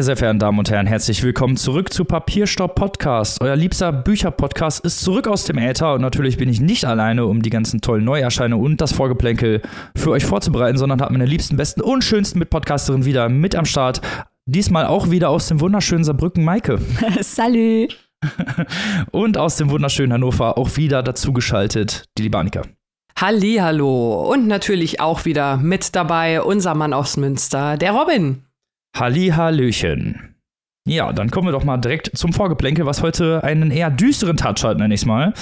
Meine sehr verehrten Damen und Herren, herzlich willkommen zurück zu Papierstopp Podcast. Euer liebster Bücherpodcast ist zurück aus dem Äther und natürlich bin ich nicht alleine, um die ganzen tollen Neuerscheinungen und das Vorgeplänkel für euch vorzubereiten, sondern habe meine liebsten, besten und schönsten Mitpodcasterin wieder mit am Start. Diesmal auch wieder aus dem wunderschönen Saarbrücken Maike. Salü. und aus dem wunderschönen Hannover auch wieder dazugeschaltet, die liebe Annika. Hallo und natürlich auch wieder mit dabei unser Mann aus Münster, der Robin. Halli Hallöchen. Ja, dann kommen wir doch mal direkt zum Vorgeplänkel, was heute einen eher düsteren Touch hat, nenne ich es mal.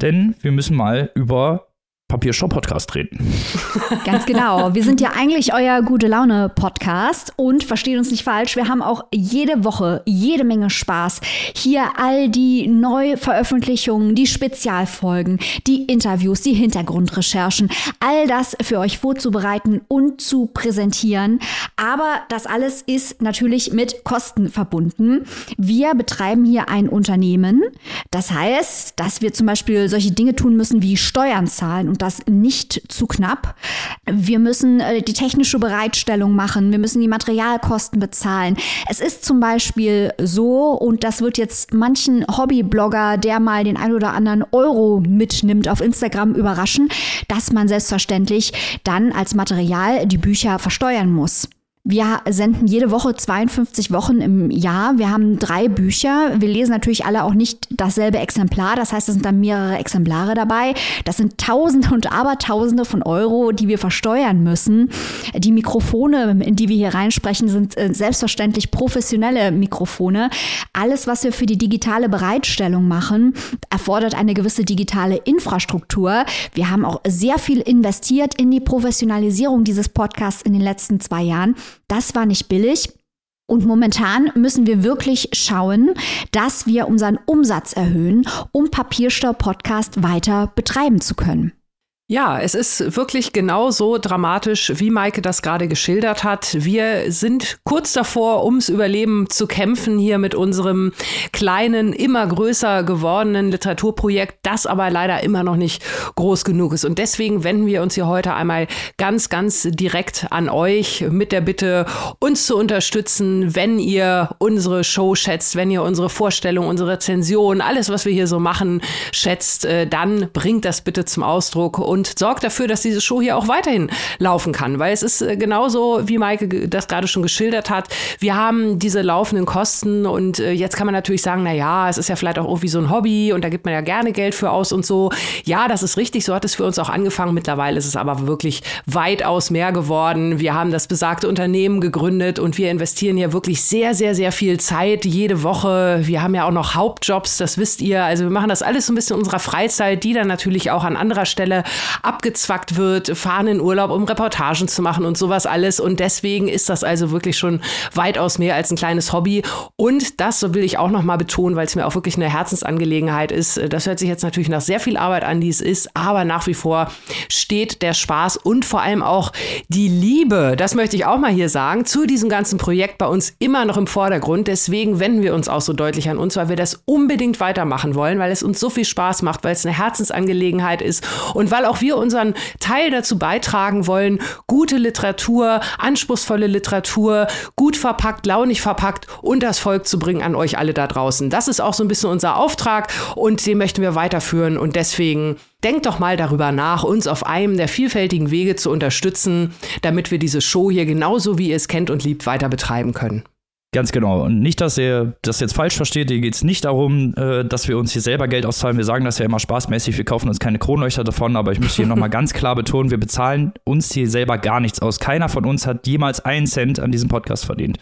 Denn wir müssen mal über Papiershop-Podcast reden. Ganz genau. Wir sind ja eigentlich euer gute Laune-Podcast und versteht uns nicht falsch, wir haben auch jede Woche jede Menge Spaß. Hier all die Neuveröffentlichungen, die Spezialfolgen, die Interviews, die Hintergrundrecherchen, all das für euch vorzubereiten und zu präsentieren. Aber das alles ist natürlich mit Kosten verbunden. Wir betreiben hier ein Unternehmen. Das heißt, dass wir zum Beispiel solche Dinge tun müssen wie Steuern zahlen und das nicht zu knapp. Wir müssen äh, die technische Bereitstellung machen, wir müssen die Materialkosten bezahlen. Es ist zum Beispiel so, und das wird jetzt manchen Hobbyblogger, der mal den ein oder anderen Euro mitnimmt auf Instagram, überraschen, dass man selbstverständlich dann als Material die Bücher versteuern muss. Wir senden jede Woche 52 Wochen im Jahr. Wir haben drei Bücher. Wir lesen natürlich alle auch nicht dasselbe Exemplar. Das heißt, es sind dann mehrere Exemplare dabei. Das sind Tausende und Abertausende von Euro, die wir versteuern müssen. Die Mikrofone, in die wir hier reinsprechen, sind äh, selbstverständlich professionelle Mikrofone. Alles, was wir für die digitale Bereitstellung machen, erfordert eine gewisse digitale Infrastruktur. Wir haben auch sehr viel investiert in die Professionalisierung dieses Podcasts in den letzten zwei Jahren. Das war nicht billig. Und momentan müssen wir wirklich schauen, dass wir unseren Umsatz erhöhen, um Papierstau Podcast weiter betreiben zu können. Ja, es ist wirklich genauso dramatisch, wie Maike das gerade geschildert hat. Wir sind kurz davor, ums Überleben zu kämpfen hier mit unserem kleinen, immer größer gewordenen Literaturprojekt, das aber leider immer noch nicht groß genug ist. Und deswegen wenden wir uns hier heute einmal ganz, ganz direkt an euch mit der Bitte, uns zu unterstützen, wenn ihr unsere Show schätzt, wenn ihr unsere Vorstellung, unsere Rezension, alles, was wir hier so machen, schätzt, äh, dann bringt das bitte zum Ausdruck und sorgt dafür, dass diese Show hier auch weiterhin laufen kann. Weil es ist äh, genauso, wie Maike das gerade schon geschildert hat. Wir haben diese laufenden Kosten und äh, jetzt kann man natürlich sagen, na ja, es ist ja vielleicht auch irgendwie so ein Hobby und da gibt man ja gerne Geld für aus und so. Ja, das ist richtig. So hat es für uns auch angefangen. Mittlerweile ist es aber wirklich weitaus mehr geworden. Wir haben das besagte Unternehmen gegründet und wir investieren hier wirklich sehr, sehr, sehr viel Zeit jede Woche. Wir haben ja auch noch Hauptjobs, das wisst ihr. Also wir machen das alles so ein bisschen in unserer Freizeit, die dann natürlich auch an anderer Stelle abgezwackt wird, fahren in Urlaub, um Reportagen zu machen und sowas alles. Und deswegen ist das also wirklich schon weitaus mehr als ein kleines Hobby. Und das, will ich auch nochmal betonen, weil es mir auch wirklich eine Herzensangelegenheit ist. Das hört sich jetzt natürlich nach sehr viel Arbeit an, die es ist, aber nach wie vor steht der Spaß und vor allem auch die Liebe, das möchte ich auch mal hier sagen, zu diesem ganzen Projekt bei uns immer noch im Vordergrund. Deswegen wenden wir uns auch so deutlich an uns, weil wir das unbedingt weitermachen wollen, weil es uns so viel Spaß macht, weil es eine Herzensangelegenheit ist und weil auch auch wir unseren Teil dazu beitragen wollen, gute Literatur, anspruchsvolle Literatur, gut verpackt, launig verpackt und das Volk zu bringen an euch alle da draußen. Das ist auch so ein bisschen unser Auftrag und den möchten wir weiterführen und deswegen Denkt doch mal darüber nach, uns auf einem der vielfältigen Wege zu unterstützen, damit wir diese Show hier genauso wie ihr es kennt und liebt weiter betreiben können. Ganz genau. Und nicht, dass ihr das jetzt falsch versteht. Hier geht es nicht darum, äh, dass wir uns hier selber Geld auszahlen. Wir sagen das ja immer spaßmäßig. Wir kaufen uns keine Kronleuchter davon. Aber ich muss hier nochmal ganz klar betonen, wir bezahlen uns hier selber gar nichts aus. Keiner von uns hat jemals einen Cent an diesem Podcast verdient.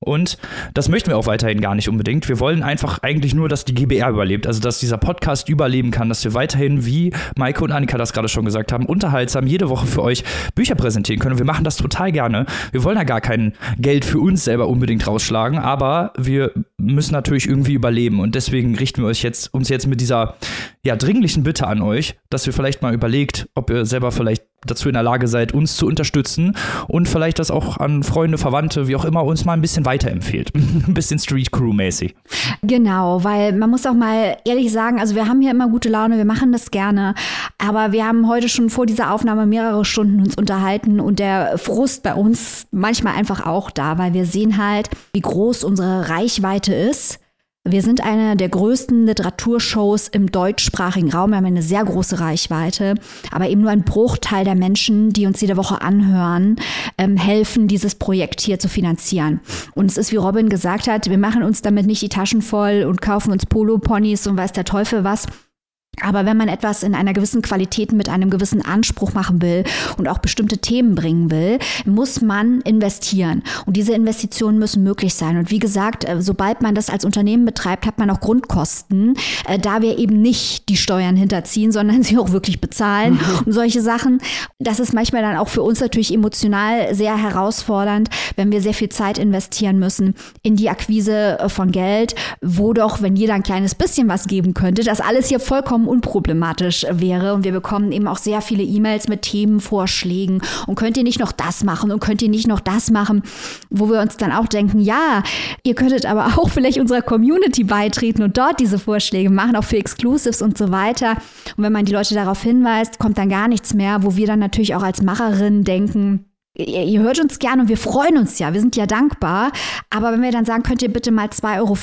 Und das möchten wir auch weiterhin gar nicht unbedingt. Wir wollen einfach eigentlich nur, dass die GBR überlebt, also dass dieser Podcast überleben kann, dass wir weiterhin, wie Maike und Annika das gerade schon gesagt haben, unterhaltsam jede Woche für euch Bücher präsentieren können. Wir machen das total gerne. Wir wollen ja gar kein Geld für uns selber unbedingt rausschlagen, aber wir müssen natürlich irgendwie überleben. Und deswegen richten wir euch jetzt, uns jetzt mit dieser ja, dringlichen Bitte an euch, dass ihr vielleicht mal überlegt, ob ihr selber vielleicht dazu in der Lage seid, uns zu unterstützen und vielleicht das auch an Freunde, Verwandte, wie auch immer, uns mal ein bisschen weiterempfehlt. ein bisschen Street Crew-mäßig. Genau, weil man muss auch mal ehrlich sagen, also wir haben hier immer gute Laune, wir machen das gerne, aber wir haben heute schon vor dieser Aufnahme mehrere Stunden uns unterhalten und der Frust bei uns manchmal einfach auch da, weil wir sehen halt, wie groß unsere Reichweite ist wir sind eine der größten Literaturshows im deutschsprachigen Raum. Wir haben eine sehr große Reichweite, aber eben nur ein Bruchteil der Menschen, die uns jede Woche anhören, ähm, helfen, dieses Projekt hier zu finanzieren. Und es ist, wie Robin gesagt hat, wir machen uns damit nicht die Taschen voll und kaufen uns Polo-Ponys und weiß der Teufel was aber wenn man etwas in einer gewissen Qualität mit einem gewissen Anspruch machen will und auch bestimmte Themen bringen will, muss man investieren. Und diese Investitionen müssen möglich sein. Und wie gesagt, äh, sobald man das als Unternehmen betreibt, hat man auch Grundkosten, äh, da wir eben nicht die Steuern hinterziehen, sondern sie auch wirklich bezahlen mhm. und solche Sachen. Das ist manchmal dann auch für uns natürlich emotional sehr herausfordernd, wenn wir sehr viel Zeit investieren müssen in die Akquise äh, von Geld, wo doch, wenn jeder ein kleines bisschen was geben könnte, das alles hier vollkommen unproblematisch wäre. Und wir bekommen eben auch sehr viele E-Mails mit Themenvorschlägen. Und könnt ihr nicht noch das machen und könnt ihr nicht noch das machen, wo wir uns dann auch denken, ja, ihr könntet aber auch vielleicht unserer Community beitreten und dort diese Vorschläge machen, auch für Exclusives und so weiter. Und wenn man die Leute darauf hinweist, kommt dann gar nichts mehr, wo wir dann natürlich auch als Macherin denken, ihr, ihr hört uns gerne und wir freuen uns ja, wir sind ja dankbar. Aber wenn wir dann sagen, könnt ihr bitte mal 2,50 Euro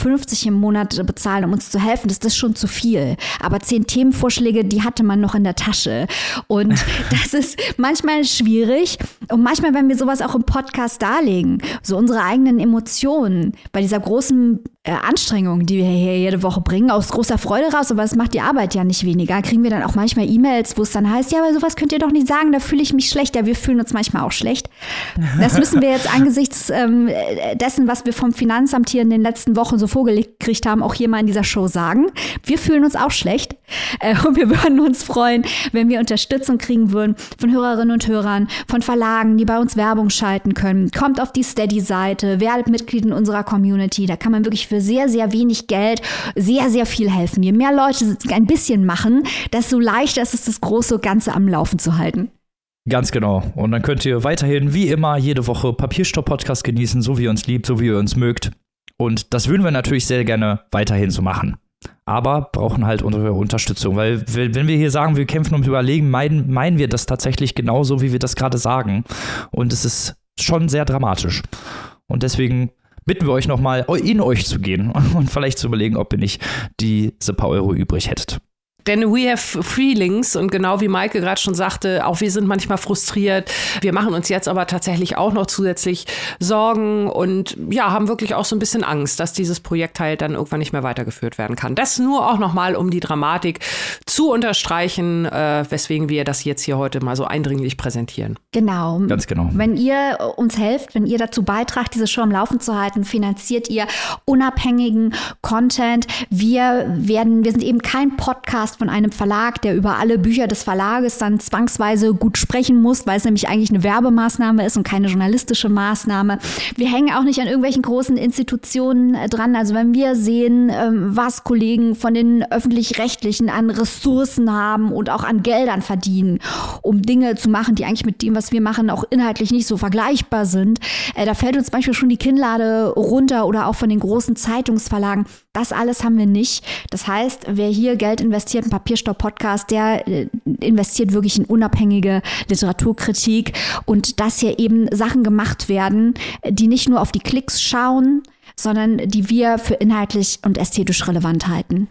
im Monat bezahlen, um uns zu helfen, das ist schon zu viel. Aber zehn Themenvorschläge, die hatte man noch in der Tasche. Und das ist manchmal schwierig. Und manchmal, wenn wir sowas auch im Podcast darlegen, so unsere eigenen Emotionen bei dieser großen äh, Anstrengung, die wir hier jede Woche bringen, aus großer Freude raus, aber es macht die Arbeit ja nicht weniger, kriegen wir dann auch manchmal E-Mails, wo es dann heißt, ja, aber sowas könnt ihr doch nicht sagen, da fühle ich mich schlecht. Ja, wir fühlen uns manchmal auch schlecht. Das müssen wir jetzt angesichts ähm, dessen, was wir vom Finanzamt hier in den letzten Wochen so vorgelegt haben, auch hier mal in dieser Show sagen. Wir fühlen uns auch schlecht äh, und wir würden uns freuen, wenn wir Unterstützung kriegen würden von Hörerinnen und Hörern, von Verlagen, die bei uns Werbung schalten können. Kommt auf die Steady-Seite, werdet Mitglied in unserer Community, da kann man wirklich für sehr, sehr wenig Geld sehr, sehr viel helfen. Je mehr Leute ein bisschen machen, desto leichter ist es, das große Ganze am Laufen zu halten. Ganz genau. Und dann könnt ihr weiterhin, wie immer, jede Woche Papierstopp-Podcast genießen, so wie ihr uns liebt, so wie ihr uns mögt. Und das würden wir natürlich sehr gerne weiterhin so machen. Aber brauchen halt unsere Unterstützung, weil wenn wir hier sagen, wir kämpfen ums Überlegen, meinen, meinen wir das tatsächlich genauso, wie wir das gerade sagen. Und es ist schon sehr dramatisch. Und deswegen bitten wir euch nochmal, in euch zu gehen und vielleicht zu überlegen, ob ihr nicht diese paar Euro übrig hättet. Denn we have feelings und genau wie Maike gerade schon sagte, auch wir sind manchmal frustriert. Wir machen uns jetzt aber tatsächlich auch noch zusätzlich Sorgen und ja, haben wirklich auch so ein bisschen Angst, dass dieses Projekt halt dann irgendwann nicht mehr weitergeführt werden kann. Das nur auch nochmal, um die Dramatik zu unterstreichen, äh, weswegen wir das jetzt hier heute mal so eindringlich präsentieren. Genau. Ganz genau. Wenn ihr uns helft, wenn ihr dazu beitragt, diese Show am Laufen zu halten, finanziert ihr unabhängigen Content. Wir werden, wir sind eben kein Podcast von einem Verlag, der über alle Bücher des Verlages dann zwangsweise gut sprechen muss, weil es nämlich eigentlich eine Werbemaßnahme ist und keine journalistische Maßnahme. Wir hängen auch nicht an irgendwelchen großen Institutionen äh, dran. Also wenn wir sehen, ähm, was Kollegen von den öffentlich-rechtlichen an Ressourcen haben und auch an Geldern verdienen, um Dinge zu machen, die eigentlich mit dem, was wir machen, auch inhaltlich nicht so vergleichbar sind, äh, da fällt uns manchmal schon die Kinnlade runter oder auch von den großen Zeitungsverlagen. Das alles haben wir nicht. Das heißt, wer hier Geld investiert, ein Papierstopp-Podcast, der äh, investiert wirklich in unabhängige Literaturkritik und dass hier eben Sachen gemacht werden, die nicht nur auf die Klicks schauen, sondern die wir für inhaltlich und ästhetisch relevant halten.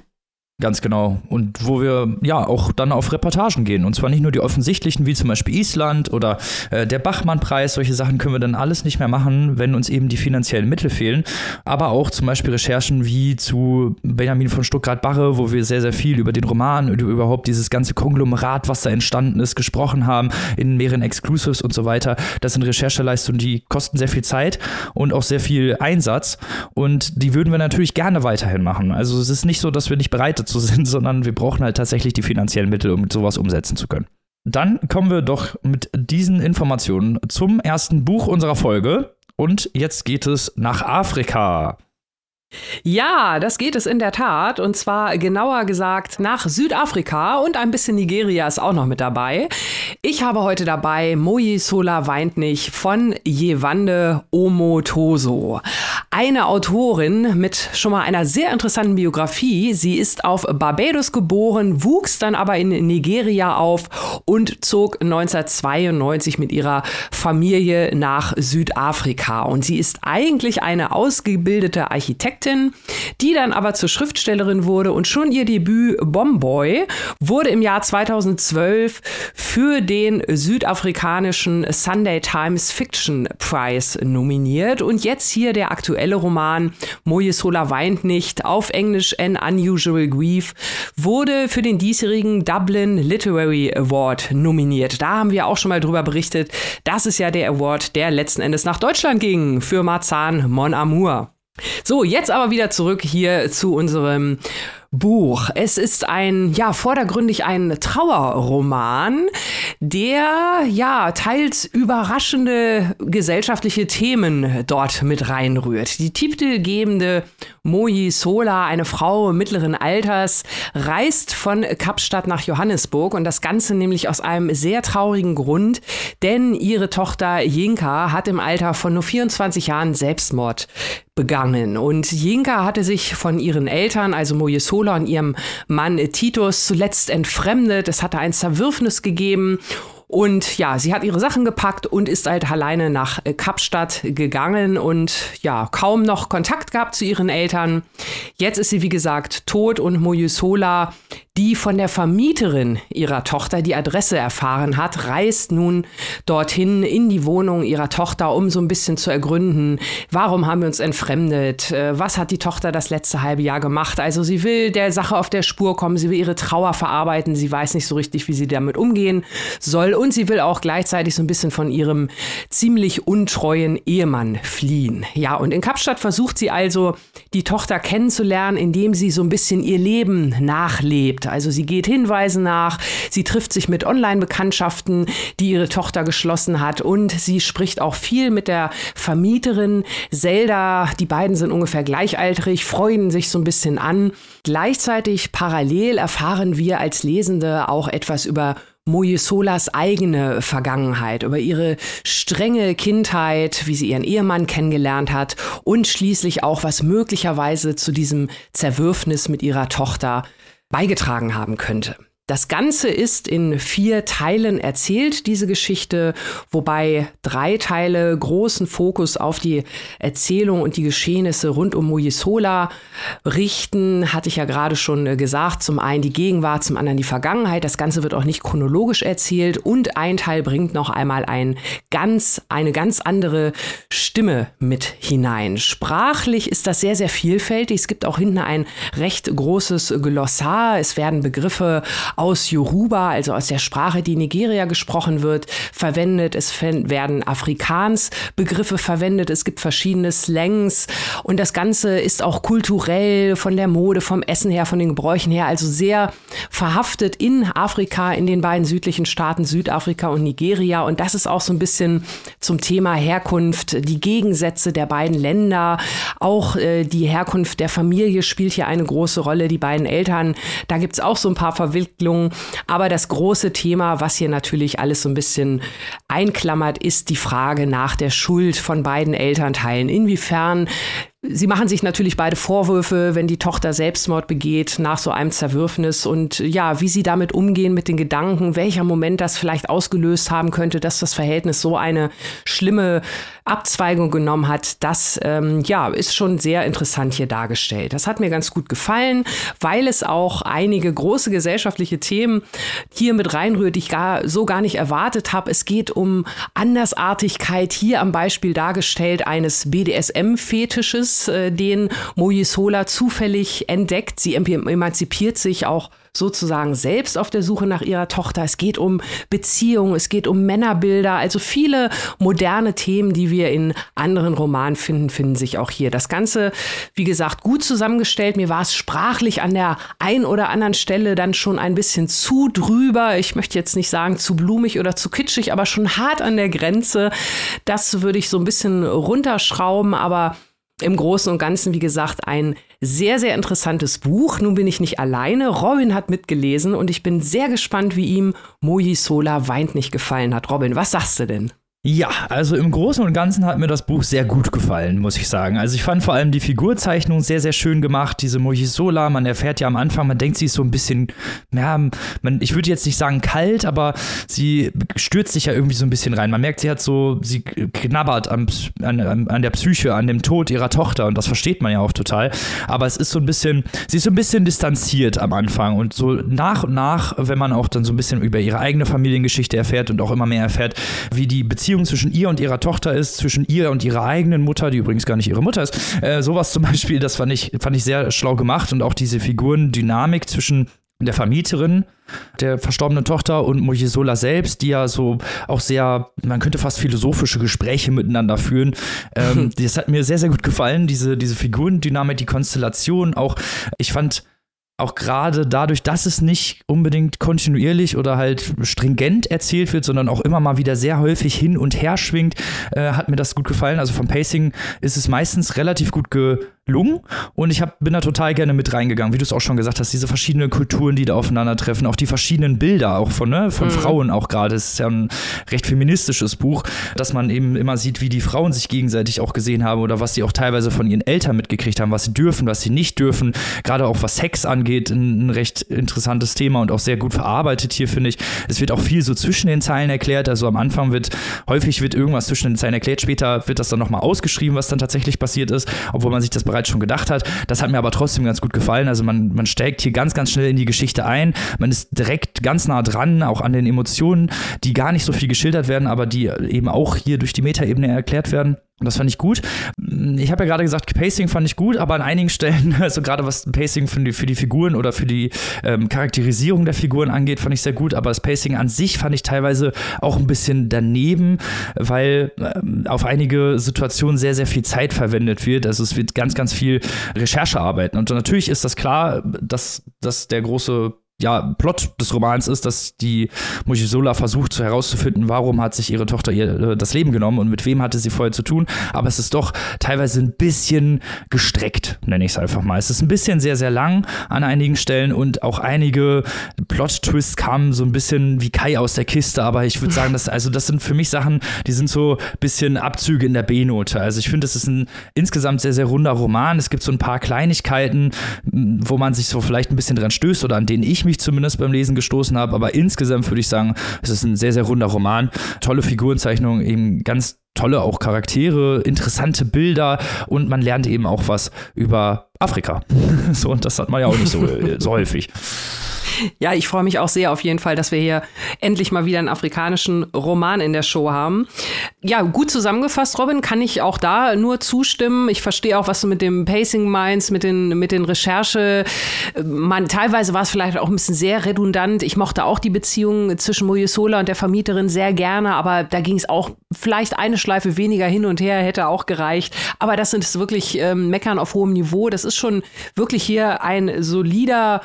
Ganz genau. Und wo wir ja auch dann auf Reportagen gehen. Und zwar nicht nur die offensichtlichen, wie zum Beispiel Island oder äh, der Bachmann-Preis. Solche Sachen können wir dann alles nicht mehr machen, wenn uns eben die finanziellen Mittel fehlen. Aber auch zum Beispiel Recherchen wie zu Benjamin von Stuttgart-Barre, wo wir sehr, sehr viel über den Roman und überhaupt dieses ganze Konglomerat, was da entstanden ist, gesprochen haben, in mehreren Exclusives und so weiter. Das sind Rechercheleistungen, die kosten sehr viel Zeit und auch sehr viel Einsatz. Und die würden wir natürlich gerne weiterhin machen. Also es ist nicht so, dass wir nicht bereit dazu sind, sondern wir brauchen halt tatsächlich die finanziellen Mittel, um sowas umsetzen zu können. Dann kommen wir doch mit diesen Informationen zum ersten Buch unserer Folge. Und jetzt geht es nach Afrika. Ja, das geht es in der Tat. Und zwar genauer gesagt nach Südafrika und ein bisschen Nigeria ist auch noch mit dabei. Ich habe heute dabei Moyi Sola weint nicht von Jewande Omotoso. Eine Autorin mit schon mal einer sehr interessanten Biografie. Sie ist auf Barbados geboren, wuchs dann aber in Nigeria auf und zog 1992 mit ihrer Familie nach Südafrika. Und sie ist eigentlich eine ausgebildete Architektin, die dann aber zur Schriftstellerin wurde und schon ihr Debüt Bomboy wurde im Jahr 2012 für den südafrikanischen Sunday Times Fiction Prize nominiert. Und jetzt hier der aktuelle Roman Mojesola weint nicht, auf Englisch An Unusual Grief, wurde für den diesjährigen Dublin Literary Award nominiert. Da haben wir auch schon mal drüber berichtet. Das ist ja der Award, der letzten Endes nach Deutschland ging für Marzahn Mon Amour. So, jetzt aber wieder zurück hier zu unserem Buch. Es ist ein, ja, vordergründig ein Trauerroman, der, ja, teils überraschende gesellschaftliche Themen dort mit reinrührt. Die titelgebende Moji Sola, eine Frau mittleren Alters, reist von Kapstadt nach Johannesburg und das Ganze nämlich aus einem sehr traurigen Grund, denn ihre Tochter Jinka hat im Alter von nur 24 Jahren Selbstmord begangen. Und Jinka hatte sich von ihren Eltern, also Mojesola und ihrem Mann Titus, zuletzt entfremdet. Es hatte ein Zerwürfnis gegeben und ja, sie hat ihre Sachen gepackt und ist halt alleine nach Kapstadt gegangen und ja, kaum noch Kontakt gehabt zu ihren Eltern. Jetzt ist sie, wie gesagt, tot und Mojusola, die von der Vermieterin ihrer Tochter die Adresse erfahren hat, reist nun dorthin in die Wohnung ihrer Tochter, um so ein bisschen zu ergründen, warum haben wir uns entfremdet, äh, was hat die Tochter das letzte halbe Jahr gemacht. Also sie will der Sache auf der Spur kommen, sie will ihre Trauer verarbeiten, sie weiß nicht so richtig, wie sie damit umgehen soll und sie will auch gleichzeitig so ein bisschen von ihrem ziemlich untreuen Ehemann fliehen. Ja, und in Kapstadt versucht sie also, die Tochter kennenzulernen, indem sie so ein bisschen ihr Leben nachlebt. Also sie geht Hinweisen nach, sie trifft sich mit Online-Bekanntschaften, die ihre Tochter geschlossen hat und sie spricht auch viel mit der Vermieterin Zelda. Die beiden sind ungefähr gleichaltrig, freuen sich so ein bisschen an. Gleichzeitig parallel erfahren wir als Lesende auch etwas über Mojesolas eigene Vergangenheit, über ihre strenge Kindheit, wie sie ihren Ehemann kennengelernt hat und schließlich auch, was möglicherweise zu diesem Zerwürfnis mit ihrer Tochter beigetragen haben könnte. Das Ganze ist in vier Teilen erzählt, diese Geschichte, wobei drei Teile großen Fokus auf die Erzählung und die Geschehnisse rund um Mojisola richten, hatte ich ja gerade schon gesagt. Zum einen die Gegenwart, zum anderen die Vergangenheit. Das Ganze wird auch nicht chronologisch erzählt und ein Teil bringt noch einmal ein ganz, eine ganz andere Stimme mit hinein. Sprachlich ist das sehr, sehr vielfältig. Es gibt auch hinten ein recht großes Glossar. Es werden Begriffe aus Yoruba, also aus der Sprache, die in Nigeria gesprochen wird, verwendet. Es werden Afrikaans-Begriffe verwendet. Es gibt verschiedene Slangs und das Ganze ist auch kulturell von der Mode, vom Essen her, von den Gebräuchen her, also sehr verhaftet in Afrika, in den beiden südlichen Staaten Südafrika und Nigeria. Und das ist auch so ein bisschen zum Thema Herkunft, die Gegensätze der beiden Länder, auch äh, die Herkunft der Familie spielt hier eine große Rolle. Die beiden Eltern, da gibt es auch so ein paar Verwicklungen Entwicklung. Aber das große Thema, was hier natürlich alles so ein bisschen einklammert, ist die Frage nach der Schuld von beiden Elternteilen. Inwiefern Sie machen sich natürlich beide Vorwürfe, wenn die Tochter Selbstmord begeht nach so einem Zerwürfnis und ja, wie sie damit umgehen mit den Gedanken, welcher Moment das vielleicht ausgelöst haben könnte, dass das Verhältnis so eine schlimme Abzweigung genommen hat, das ähm, ja ist schon sehr interessant hier dargestellt. Das hat mir ganz gut gefallen, weil es auch einige große gesellschaftliche Themen hier mit reinrührt, die ich gar so gar nicht erwartet habe. Es geht um Andersartigkeit hier am Beispiel dargestellt eines BDSM-Fetisches äh, den Mojisola zufällig entdeckt. Sie emanzipiert sich auch sozusagen selbst auf der Suche nach ihrer Tochter. Es geht um Beziehungen, es geht um Männerbilder, also viele moderne Themen, die wir in anderen Romanen finden, finden sich auch hier. Das Ganze, wie gesagt, gut zusammengestellt. Mir war es sprachlich an der ein oder anderen Stelle dann schon ein bisschen zu drüber. Ich möchte jetzt nicht sagen zu blumig oder zu kitschig, aber schon hart an der Grenze. Das würde ich so ein bisschen runterschrauben, aber im Großen und Ganzen, wie gesagt, ein sehr, sehr interessantes Buch. Nun bin ich nicht alleine. Robin hat mitgelesen und ich bin sehr gespannt, wie ihm Moji Sola weint nicht gefallen hat. Robin, was sagst du denn? Ja, also im Großen und Ganzen hat mir das Buch sehr gut gefallen, muss ich sagen. Also ich fand vor allem die Figurzeichnung sehr, sehr schön gemacht. Diese Mojisola, man erfährt ja am Anfang, man denkt, sie ist so ein bisschen, ja, man, ich würde jetzt nicht sagen kalt, aber sie stürzt sich ja irgendwie so ein bisschen rein. Man merkt, sie hat so, sie knabbert am, an, an der Psyche, an dem Tod ihrer Tochter und das versteht man ja auch total. Aber es ist so ein bisschen, sie ist so ein bisschen distanziert am Anfang und so nach und nach, wenn man auch dann so ein bisschen über ihre eigene Familiengeschichte erfährt und auch immer mehr erfährt, wie die Beziehung Beziehung zwischen ihr und ihrer Tochter ist, zwischen ihr und ihrer eigenen Mutter, die übrigens gar nicht ihre Mutter ist. Äh, sowas zum Beispiel, das fand ich, fand ich sehr schlau gemacht und auch diese Figurendynamik zwischen der Vermieterin der verstorbenen Tochter und Mojisola selbst, die ja so auch sehr, man könnte fast philosophische Gespräche miteinander führen. Ähm, das hat mir sehr, sehr gut gefallen, diese, diese Figurendynamik, die Konstellation. Auch, ich fand auch gerade dadurch, dass es nicht unbedingt kontinuierlich oder halt stringent erzählt wird, sondern auch immer mal wieder sehr häufig hin und her schwingt, äh, hat mir das gut gefallen. Also vom Pacing ist es meistens relativ gut gelungen und ich hab, bin da total gerne mit reingegangen, wie du es auch schon gesagt hast, diese verschiedenen Kulturen, die da aufeinandertreffen, auch die verschiedenen Bilder, auch von, ne, von mhm. Frauen auch gerade. Es ist ja ein recht feministisches Buch, dass man eben immer sieht, wie die Frauen sich gegenseitig auch gesehen haben oder was sie auch teilweise von ihren Eltern mitgekriegt haben, was sie dürfen, was sie nicht dürfen, gerade auch was Sex angeht ein, ein, recht interessantes Thema und auch sehr gut verarbeitet hier, finde ich. Es wird auch viel so zwischen den Zeilen erklärt. Also am Anfang wird, häufig wird irgendwas zwischen den Zeilen erklärt, später wird das dann nochmal ausgeschrieben, was dann tatsächlich passiert ist, obwohl man sich das bereits schon gedacht hat. Das hat mir aber trotzdem ganz gut gefallen. Also man, man steigt hier ganz, ganz schnell in die Geschichte ein. Man ist direkt ganz nah dran, auch an den Emotionen, die gar nicht so viel geschildert werden, aber die eben auch hier durch die Metaebene erklärt werden. Und das fand ich gut. Ich habe ja gerade gesagt, Pacing fand ich gut, aber an einigen Stellen, also gerade was Pacing für die, für die Figuren oder für die ähm, Charakterisierung der Figuren angeht, fand ich sehr gut. Aber das Pacing an sich fand ich teilweise auch ein bisschen daneben, weil ähm, auf einige Situationen sehr, sehr viel Zeit verwendet wird. Also es wird ganz, ganz viel Recherchearbeiten. Und natürlich ist das klar, dass, dass der große ja, Plot des Romans ist, dass die Mojisola versucht herauszufinden, warum hat sich ihre Tochter ihr äh, das Leben genommen und mit wem hatte sie vorher zu tun. Aber es ist doch teilweise ein bisschen gestreckt, nenne ich es einfach mal. Es ist ein bisschen sehr, sehr lang an einigen Stellen und auch einige Plot-Twists kamen so ein bisschen wie Kai aus der Kiste. Aber ich würde sagen, dass, also das sind für mich Sachen, die sind so ein bisschen Abzüge in der B-Note. Also ich finde, es ist ein insgesamt sehr, sehr runder Roman. Es gibt so ein paar Kleinigkeiten, wo man sich so vielleicht ein bisschen dran stößt oder an denen ich mich zumindest beim Lesen gestoßen habe. Aber insgesamt würde ich sagen, es ist ein sehr, sehr runder Roman. Tolle Figurenzeichnung, eben ganz tolle auch Charaktere, interessante Bilder und man lernt eben auch was über Afrika. so, und das hat man ja auch nicht so, so häufig. Ja, ich freue mich auch sehr auf jeden Fall, dass wir hier endlich mal wieder einen afrikanischen Roman in der Show haben. Ja, gut zusammengefasst, Robin, kann ich auch da nur zustimmen. Ich verstehe auch, was du mit dem Pacing meinst, mit den, mit den Recherche. Man, teilweise war es vielleicht auch ein bisschen sehr redundant. Ich mochte auch die Beziehung zwischen Mojesola und der Vermieterin sehr gerne, aber da ging es auch vielleicht eine Schleife weniger hin und her, hätte auch gereicht. Aber das sind wirklich ähm, Meckern auf hohem Niveau. Das ist schon wirklich hier ein solider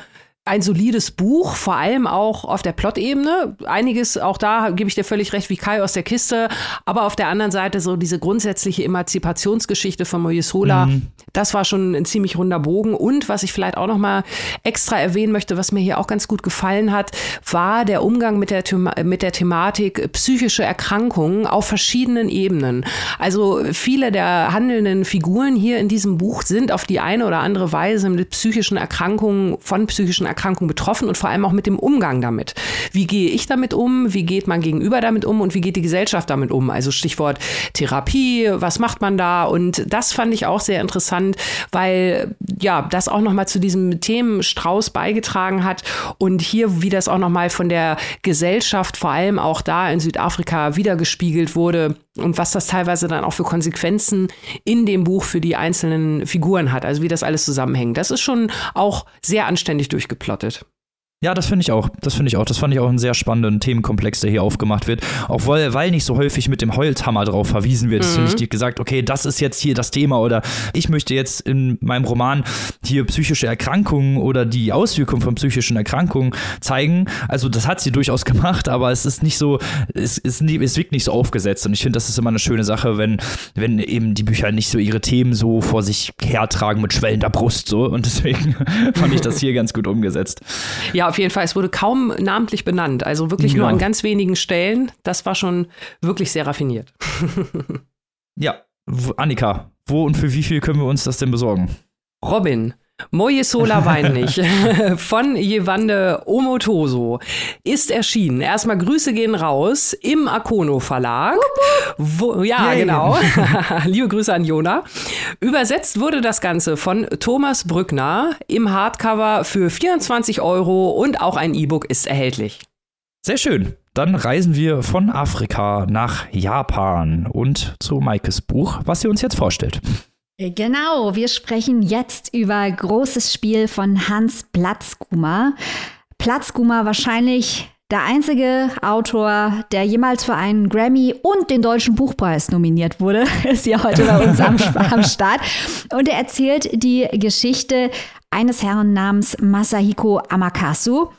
ein solides Buch, vor allem auch auf der Plot-Ebene. Einiges, auch da gebe ich dir völlig recht, wie Kai aus der Kiste. Aber auf der anderen Seite so diese grundsätzliche Emanzipationsgeschichte von Mojesola, mhm. das war schon ein ziemlich runder Bogen. Und was ich vielleicht auch noch mal extra erwähnen möchte, was mir hier auch ganz gut gefallen hat, war der Umgang mit der, mit der Thematik psychische Erkrankungen auf verschiedenen Ebenen. Also viele der handelnden Figuren hier in diesem Buch sind auf die eine oder andere Weise mit psychischen Erkrankungen, von psychischen Erkrankung betroffen und vor allem auch mit dem Umgang damit. Wie gehe ich damit um? Wie geht man gegenüber damit um? Und wie geht die Gesellschaft damit um? Also Stichwort Therapie, was macht man da? Und das fand ich auch sehr interessant, weil ja, das auch nochmal zu diesem Themenstrauß beigetragen hat und hier, wie das auch nochmal von der Gesellschaft, vor allem auch da in Südafrika, wiedergespiegelt wurde und was das teilweise dann auch für Konsequenzen in dem Buch für die einzelnen Figuren hat, also wie das alles zusammenhängt. Das ist schon auch sehr anständig geflattert Ja, das finde ich auch. Das finde ich auch. Das fand ich auch einen sehr spannenden Themenkomplex, der hier aufgemacht wird. Auch weil, weil nicht so häufig mit dem Holzhammer drauf verwiesen wird. Mhm. finde ich die gesagt, okay, das ist jetzt hier das Thema oder ich möchte jetzt in meinem Roman hier psychische Erkrankungen oder die Auswirkungen von psychischen Erkrankungen zeigen. Also das hat sie durchaus gemacht, aber es ist nicht so, es, ist nie, es wirkt nicht so aufgesetzt. Und ich finde, das ist immer eine schöne Sache, wenn, wenn eben die Bücher nicht so ihre Themen so vor sich hertragen mit schwellender Brust so. Und deswegen fand ich das hier ganz gut umgesetzt. Ja, auf jeden Fall. Es wurde kaum namentlich benannt. Also wirklich ja. nur an ganz wenigen Stellen. Das war schon wirklich sehr raffiniert. ja, Annika, wo und für wie viel können wir uns das denn besorgen? Robin, Moje Sola wein nicht von Jewande Omotoso ist erschienen. Erstmal Grüße gehen raus im Akono Verlag. Wo, ja, Yay. genau. Liebe Grüße an Jona. Übersetzt wurde das Ganze von Thomas Brückner im Hardcover für 24 Euro und auch ein E-Book ist erhältlich. Sehr schön. Dann reisen wir von Afrika nach Japan und zu Maikes Buch, was sie uns jetzt vorstellt. Genau, wir sprechen jetzt über großes Spiel von Hans Platzgummer. Platzgummer wahrscheinlich der einzige Autor, der jemals für einen Grammy und den Deutschen Buchpreis nominiert wurde, ist hier heute bei uns am, am Start. Und er erzählt die Geschichte eines Herrn namens Masahiko Amakasu.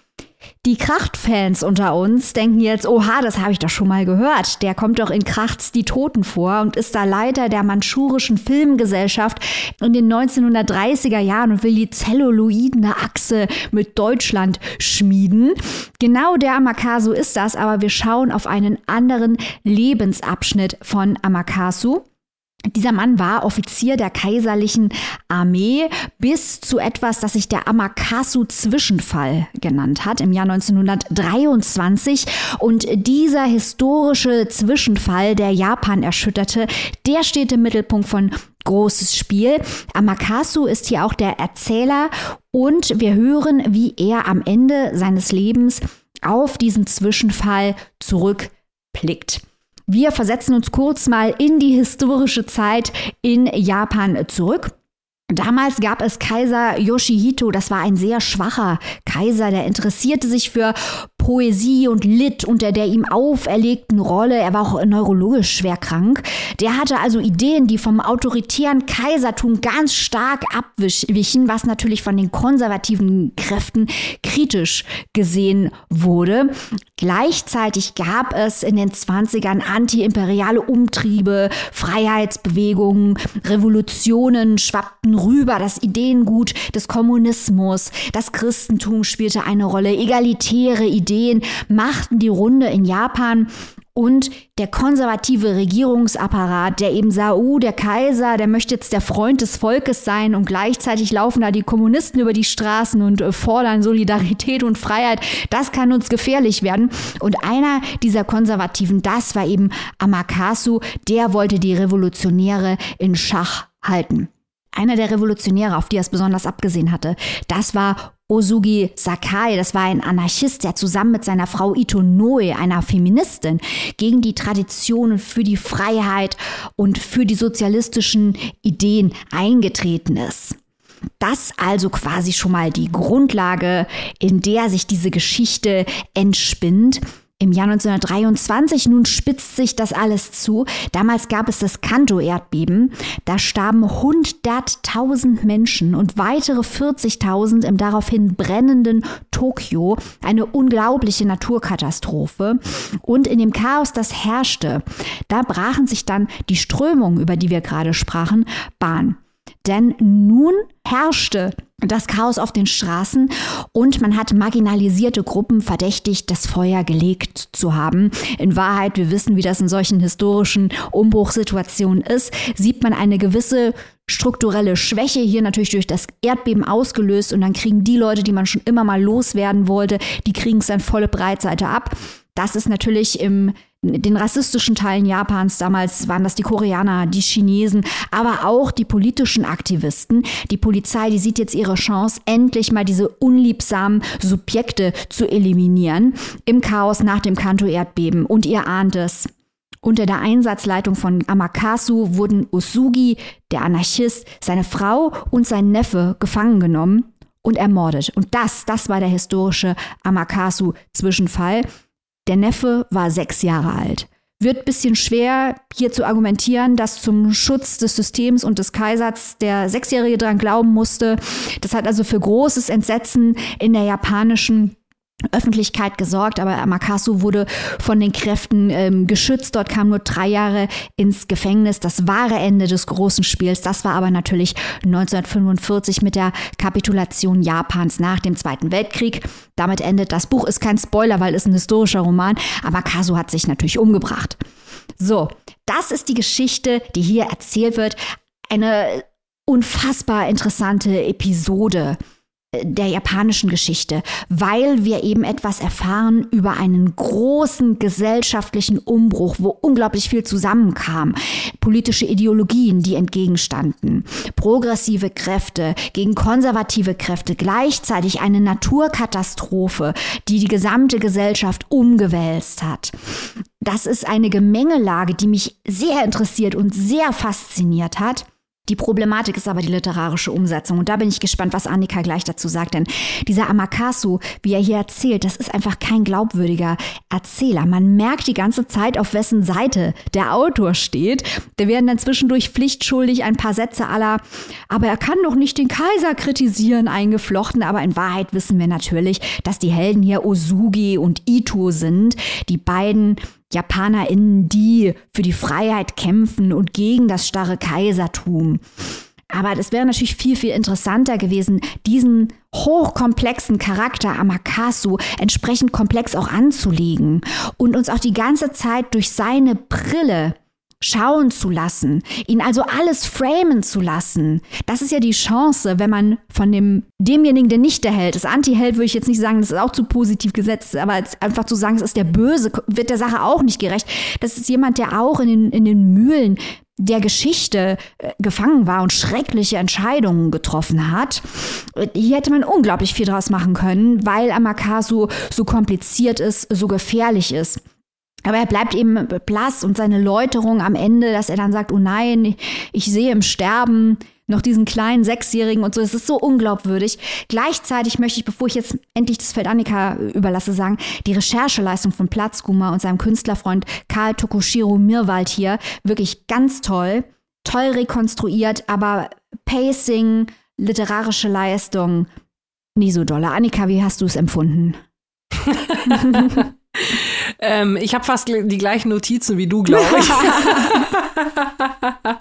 Die Kracht-Fans unter uns denken jetzt, oha, das habe ich doch schon mal gehört. Der kommt doch in Krachts Die Toten vor und ist da Leiter der manchurischen Filmgesellschaft in den 1930er Jahren und will die zelluloidene Achse mit Deutschland schmieden. Genau der Amakasu ist das, aber wir schauen auf einen anderen Lebensabschnitt von Amakasu. Dieser Mann war Offizier der kaiserlichen Armee bis zu etwas, das sich der Amakasu-Zwischenfall genannt hat im Jahr 1923. Und dieser historische Zwischenfall, der Japan erschütterte, der steht im Mittelpunkt von großes Spiel. Amakasu ist hier auch der Erzähler und wir hören, wie er am Ende seines Lebens auf diesen Zwischenfall zurückblickt. Wir versetzen uns kurz mal in die historische Zeit in Japan zurück. Damals gab es Kaiser Yoshihito, das war ein sehr schwacher Kaiser, der interessierte sich für Poesie und litt unter der ihm auferlegten Rolle. Er war auch neurologisch schwer krank. Der hatte also Ideen, die vom autoritären Kaisertum ganz stark abwichen, was natürlich von den konservativen Kräften kritisch gesehen wurde. Gleichzeitig gab es in den 20ern antiimperiale Umtriebe, Freiheitsbewegungen, Revolutionen schwappten rüber, das Ideengut des Kommunismus, das Christentum spielte eine Rolle, egalitäre Ideen Ideen machten die Runde in Japan und der konservative Regierungsapparat, der eben sah, oh, der Kaiser, der möchte jetzt der Freund des Volkes sein und gleichzeitig laufen da die Kommunisten über die Straßen und äh, fordern Solidarität und Freiheit, das kann uns gefährlich werden. Und einer dieser Konservativen, das war eben Amakasu, der wollte die Revolutionäre in Schach halten. Einer der Revolutionäre, auf die er es besonders abgesehen hatte, das war Osugi Sakai, das war ein Anarchist, der zusammen mit seiner Frau Ito Noe, einer Feministin, gegen die Traditionen für die Freiheit und für die sozialistischen Ideen eingetreten ist. Das also quasi schon mal die Grundlage, in der sich diese Geschichte entspinnt. Im Jahr 1923 nun spitzt sich das alles zu. Damals gab es das Kanto-Erdbeben. Da starben 100.000 Menschen und weitere 40.000 im daraufhin brennenden Tokio. Eine unglaubliche Naturkatastrophe. Und in dem Chaos, das herrschte, da brachen sich dann die Strömungen, über die wir gerade sprachen, Bahn. Denn nun herrschte das Chaos auf den Straßen und man hat marginalisierte Gruppen verdächtigt, das Feuer gelegt zu haben. In Wahrheit, wir wissen, wie das in solchen historischen Umbruchssituationen ist, sieht man eine gewisse strukturelle Schwäche hier natürlich durch das Erdbeben ausgelöst und dann kriegen die Leute, die man schon immer mal loswerden wollte, die kriegen es dann volle Breitseite ab. Das ist natürlich im den rassistischen Teilen Japans, damals waren das die Koreaner, die Chinesen, aber auch die politischen Aktivisten. Die Polizei, die sieht jetzt ihre Chance, endlich mal diese unliebsamen Subjekte zu eliminieren im Chaos nach dem Kanto-Erdbeben. Und ihr ahnt es. Unter der Einsatzleitung von Amakasu wurden Usugi, der Anarchist, seine Frau und sein Neffe gefangen genommen und ermordet. Und das, das war der historische Amakasu-Zwischenfall. Der Neffe war sechs Jahre alt. Wird bisschen schwer, hier zu argumentieren, dass zum Schutz des Systems und des Kaisers der Sechsjährige dran glauben musste. Das hat also für großes Entsetzen in der japanischen Öffentlichkeit gesorgt, aber Amakasu wurde von den Kräften ähm, geschützt. Dort kam nur drei Jahre ins Gefängnis. Das wahre Ende des großen Spiels, das war aber natürlich 1945 mit der Kapitulation Japans nach dem Zweiten Weltkrieg. Damit endet das Buch, ist kein Spoiler, weil es ein historischer Roman. Amakasu hat sich natürlich umgebracht. So, das ist die Geschichte, die hier erzählt wird. Eine unfassbar interessante Episode der japanischen Geschichte, weil wir eben etwas erfahren über einen großen gesellschaftlichen Umbruch, wo unglaublich viel zusammenkam. Politische Ideologien, die entgegenstanden, progressive Kräfte gegen konservative Kräfte, gleichzeitig eine Naturkatastrophe, die die gesamte Gesellschaft umgewälzt hat. Das ist eine Gemengelage, die mich sehr interessiert und sehr fasziniert hat. Die Problematik ist aber die literarische Umsetzung. Und da bin ich gespannt, was Annika gleich dazu sagt. Denn dieser Amakasu, wie er hier erzählt, das ist einfach kein glaubwürdiger Erzähler. Man merkt die ganze Zeit, auf wessen Seite der Autor steht. Da werden dann zwischendurch pflichtschuldig ein paar Sätze aller, aber er kann doch nicht den Kaiser kritisieren, eingeflochten. Aber in Wahrheit wissen wir natürlich, dass die Helden hier Osugi und Ito sind. Die beiden JapanerInnen, die für die Freiheit kämpfen und gegen das starre Kaisertum. Aber es wäre natürlich viel, viel interessanter gewesen, diesen hochkomplexen Charakter Amakasu entsprechend komplex auch anzulegen und uns auch die ganze Zeit durch seine Brille schauen zu lassen, ihn also alles framen zu lassen. Das ist ja die Chance, wenn man von dem demjenigen, der nicht der Held ist, Anti-Held würde ich jetzt nicht sagen, das ist auch zu positiv gesetzt, aber einfach zu sagen, es ist der Böse, wird der Sache auch nicht gerecht. Das ist jemand, der auch in den, in den Mühlen der Geschichte äh, gefangen war und schreckliche Entscheidungen getroffen hat. Hier hätte man unglaublich viel draus machen können, weil Amakasu so kompliziert ist, so gefährlich ist. Aber er bleibt eben blass und seine Läuterung am Ende, dass er dann sagt, oh nein, ich sehe im Sterben noch diesen kleinen Sechsjährigen und so, es ist so unglaubwürdig. Gleichzeitig möchte ich, bevor ich jetzt endlich das Feld Annika überlasse, sagen, die Rechercheleistung von Platzguma und seinem Künstlerfreund Karl Tokushiro Mirwald hier, wirklich ganz toll, toll rekonstruiert, aber Pacing, literarische Leistung, nie so dolle. Annika, wie hast du es empfunden? Ähm, ich habe fast die gleichen Notizen wie du, glaube ich.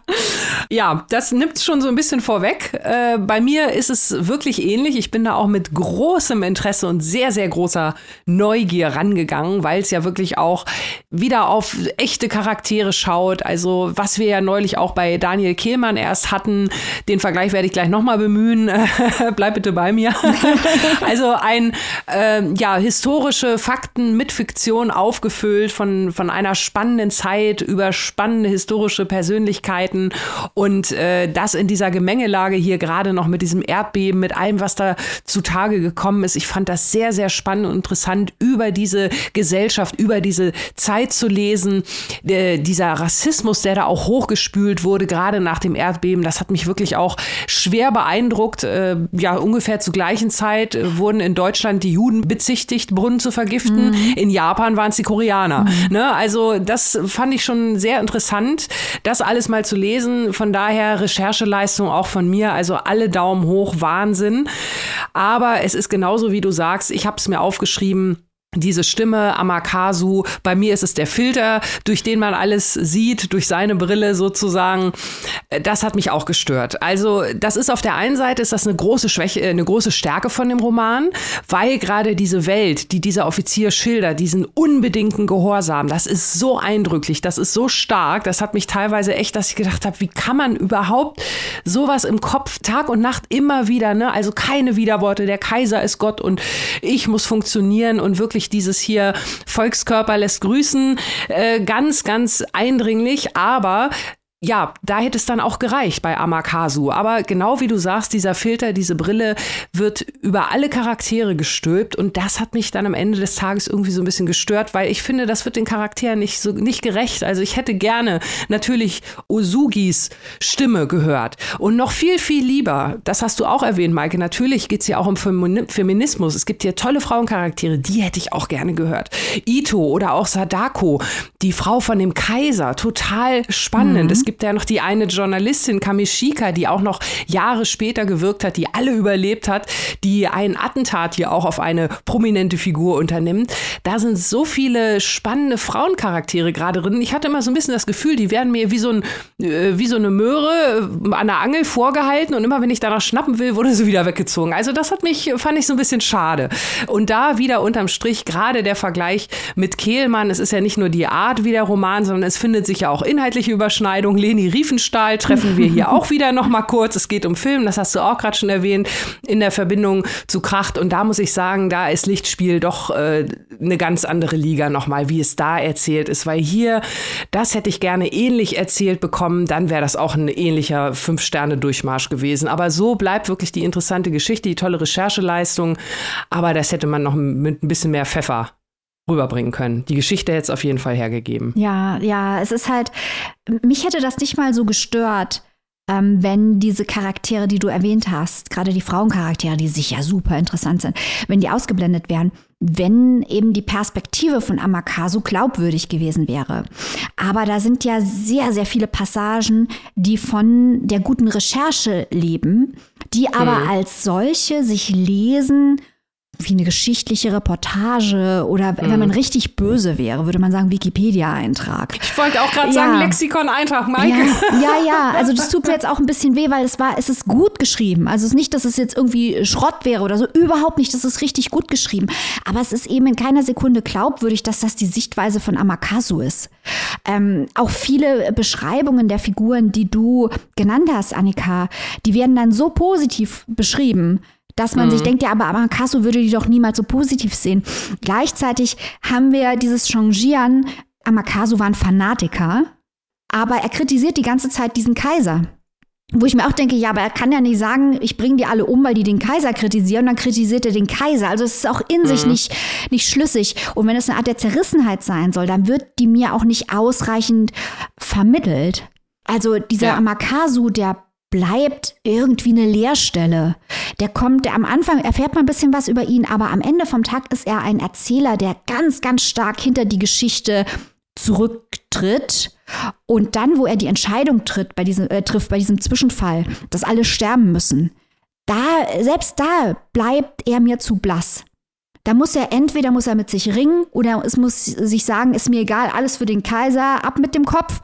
ja, das nimmt schon so ein bisschen vorweg. Äh, bei mir ist es wirklich ähnlich. Ich bin da auch mit großem Interesse und sehr, sehr großer Neugier rangegangen, weil es ja wirklich auch wieder auf echte Charaktere schaut. Also was wir ja neulich auch bei Daniel Kehlmann erst hatten, den Vergleich werde ich gleich nochmal bemühen. Bleib bitte bei mir. also ein, äh, ja, historische Fakten mit Fiktion aufgefüllt von, von einer spannenden Zeit über spannende historische Persönlichkeiten und äh, das in dieser Gemengelage hier gerade noch mit diesem Erdbeben, mit allem, was da zutage gekommen ist. Ich fand das sehr, sehr spannend und interessant, über diese Gesellschaft, über diese Zeit zu lesen. Der, dieser Rassismus, der da auch hochgespült wurde, gerade nach dem Erdbeben, das hat mich wirklich auch schwer beeindruckt. Äh, ja, ungefähr zur gleichen Zeit äh, wurden in Deutschland die Juden bezichtigt, Brunnen zu vergiften. Mhm. In Japan waren es die Koreaner. Mhm. Ne? Also das fand ich schon sehr interessant, das alles mal zu lesen. Von daher Rechercheleistung auch von mir. Also alle Daumen hoch, Wahnsinn. Aber es ist genauso, wie du sagst. Ich habe es mir aufgeschrieben diese Stimme, Amakasu, bei mir ist es der Filter, durch den man alles sieht, durch seine Brille sozusagen. Das hat mich auch gestört. Also, das ist auf der einen Seite ist das eine große Schwäche, eine große Stärke von dem Roman, weil gerade diese Welt, die dieser Offizier schildert, diesen unbedingten Gehorsam, das ist so eindrücklich, das ist so stark, das hat mich teilweise echt, dass ich gedacht habe, wie kann man überhaupt sowas im Kopf Tag und Nacht immer wieder, ne? Also keine Widerworte, der Kaiser ist Gott und ich muss funktionieren und wirklich wirklich dieses hier Volkskörper lässt grüßen, äh, ganz, ganz eindringlich, aber ja, da hätte es dann auch gereicht bei Amakasu. Aber genau wie du sagst, dieser Filter, diese Brille wird über alle Charaktere gestülpt und das hat mich dann am Ende des Tages irgendwie so ein bisschen gestört, weil ich finde, das wird den Charakteren nicht so nicht gerecht. Also ich hätte gerne natürlich Osugis Stimme gehört und noch viel viel lieber. Das hast du auch erwähnt, Maike. Natürlich geht's ja auch um Feminismus. Es gibt hier tolle Frauencharaktere, die hätte ich auch gerne gehört. Ito oder auch Sadako, die Frau von dem Kaiser, total spannend. Mhm gibt ja noch die eine Journalistin, Kamishika, die auch noch Jahre später gewirkt hat, die alle überlebt hat, die ein Attentat hier auch auf eine prominente Figur unternimmt. Da sind so viele spannende Frauencharaktere gerade drin. Ich hatte immer so ein bisschen das Gefühl, die werden mir wie so, ein, äh, wie so eine Möhre äh, an der Angel vorgehalten und immer wenn ich danach schnappen will, wurde sie wieder weggezogen. Also das hat mich, fand ich so ein bisschen schade. Und da wieder unterm Strich gerade der Vergleich mit Kehlmann. Es ist ja nicht nur die Art wie der Roman, sondern es findet sich ja auch inhaltliche Überschneidungen. Leni Riefenstahl treffen wir hier auch wieder noch mal kurz. Es geht um Film, das hast du auch gerade schon erwähnt, in der Verbindung zu Kracht. Und da muss ich sagen, da ist Lichtspiel doch äh, eine ganz andere Liga noch mal, wie es da erzählt ist. Weil hier, das hätte ich gerne ähnlich erzählt bekommen, dann wäre das auch ein ähnlicher Fünf-Sterne-Durchmarsch gewesen. Aber so bleibt wirklich die interessante Geschichte, die tolle Rechercheleistung. Aber das hätte man noch mit ein bisschen mehr Pfeffer rüberbringen können. Die Geschichte hätte es auf jeden Fall hergegeben. Ja, ja, es ist halt, mich hätte das nicht mal so gestört, ähm, wenn diese Charaktere, die du erwähnt hast, gerade die Frauencharaktere, die sicher super interessant sind, wenn die ausgeblendet wären, wenn eben die Perspektive von Amakasu glaubwürdig gewesen wäre. Aber da sind ja sehr, sehr viele Passagen, die von der guten Recherche leben, die aber hm. als solche sich lesen wie eine geschichtliche Reportage oder mhm. wenn man richtig böse wäre, würde man sagen Wikipedia-Eintrag. Ich wollte auch gerade ja. sagen Lexikon-Eintrag, Maike. Ja, ja, ja, also das tut mir jetzt auch ein bisschen weh, weil es war, es ist gut geschrieben. Also es ist nicht, dass es jetzt irgendwie Schrott wäre oder so, überhaupt nicht, das ist richtig gut geschrieben. Aber es ist eben in keiner Sekunde glaubwürdig, dass das die Sichtweise von Amakasu ist. Ähm, auch viele Beschreibungen der Figuren, die du genannt hast, Annika, die werden dann so positiv beschrieben dass man mhm. sich denkt, ja, aber Amakasu würde die doch niemals so positiv sehen. Gleichzeitig haben wir dieses Changian, Amakasu war ein Fanatiker, aber er kritisiert die ganze Zeit diesen Kaiser. Wo ich mir auch denke, ja, aber er kann ja nicht sagen, ich bringe die alle um, weil die den Kaiser kritisieren, und dann kritisiert er den Kaiser. Also es ist auch in mhm. sich nicht, nicht schlüssig. Und wenn es eine Art der Zerrissenheit sein soll, dann wird die mir auch nicht ausreichend vermittelt. Also dieser ja. Amakasu, der bleibt irgendwie eine Leerstelle. Der kommt, der am Anfang erfährt man ein bisschen was über ihn, aber am Ende vom Tag ist er ein Erzähler, der ganz, ganz stark hinter die Geschichte zurücktritt. Und dann, wo er die Entscheidung tritt, bei diesem, äh, trifft, bei diesem Zwischenfall, dass alle sterben müssen, da, selbst da bleibt er mir zu blass. Da muss er entweder muss er mit sich ringen oder es muss sich sagen, ist mir egal, alles für den Kaiser, ab mit dem Kopf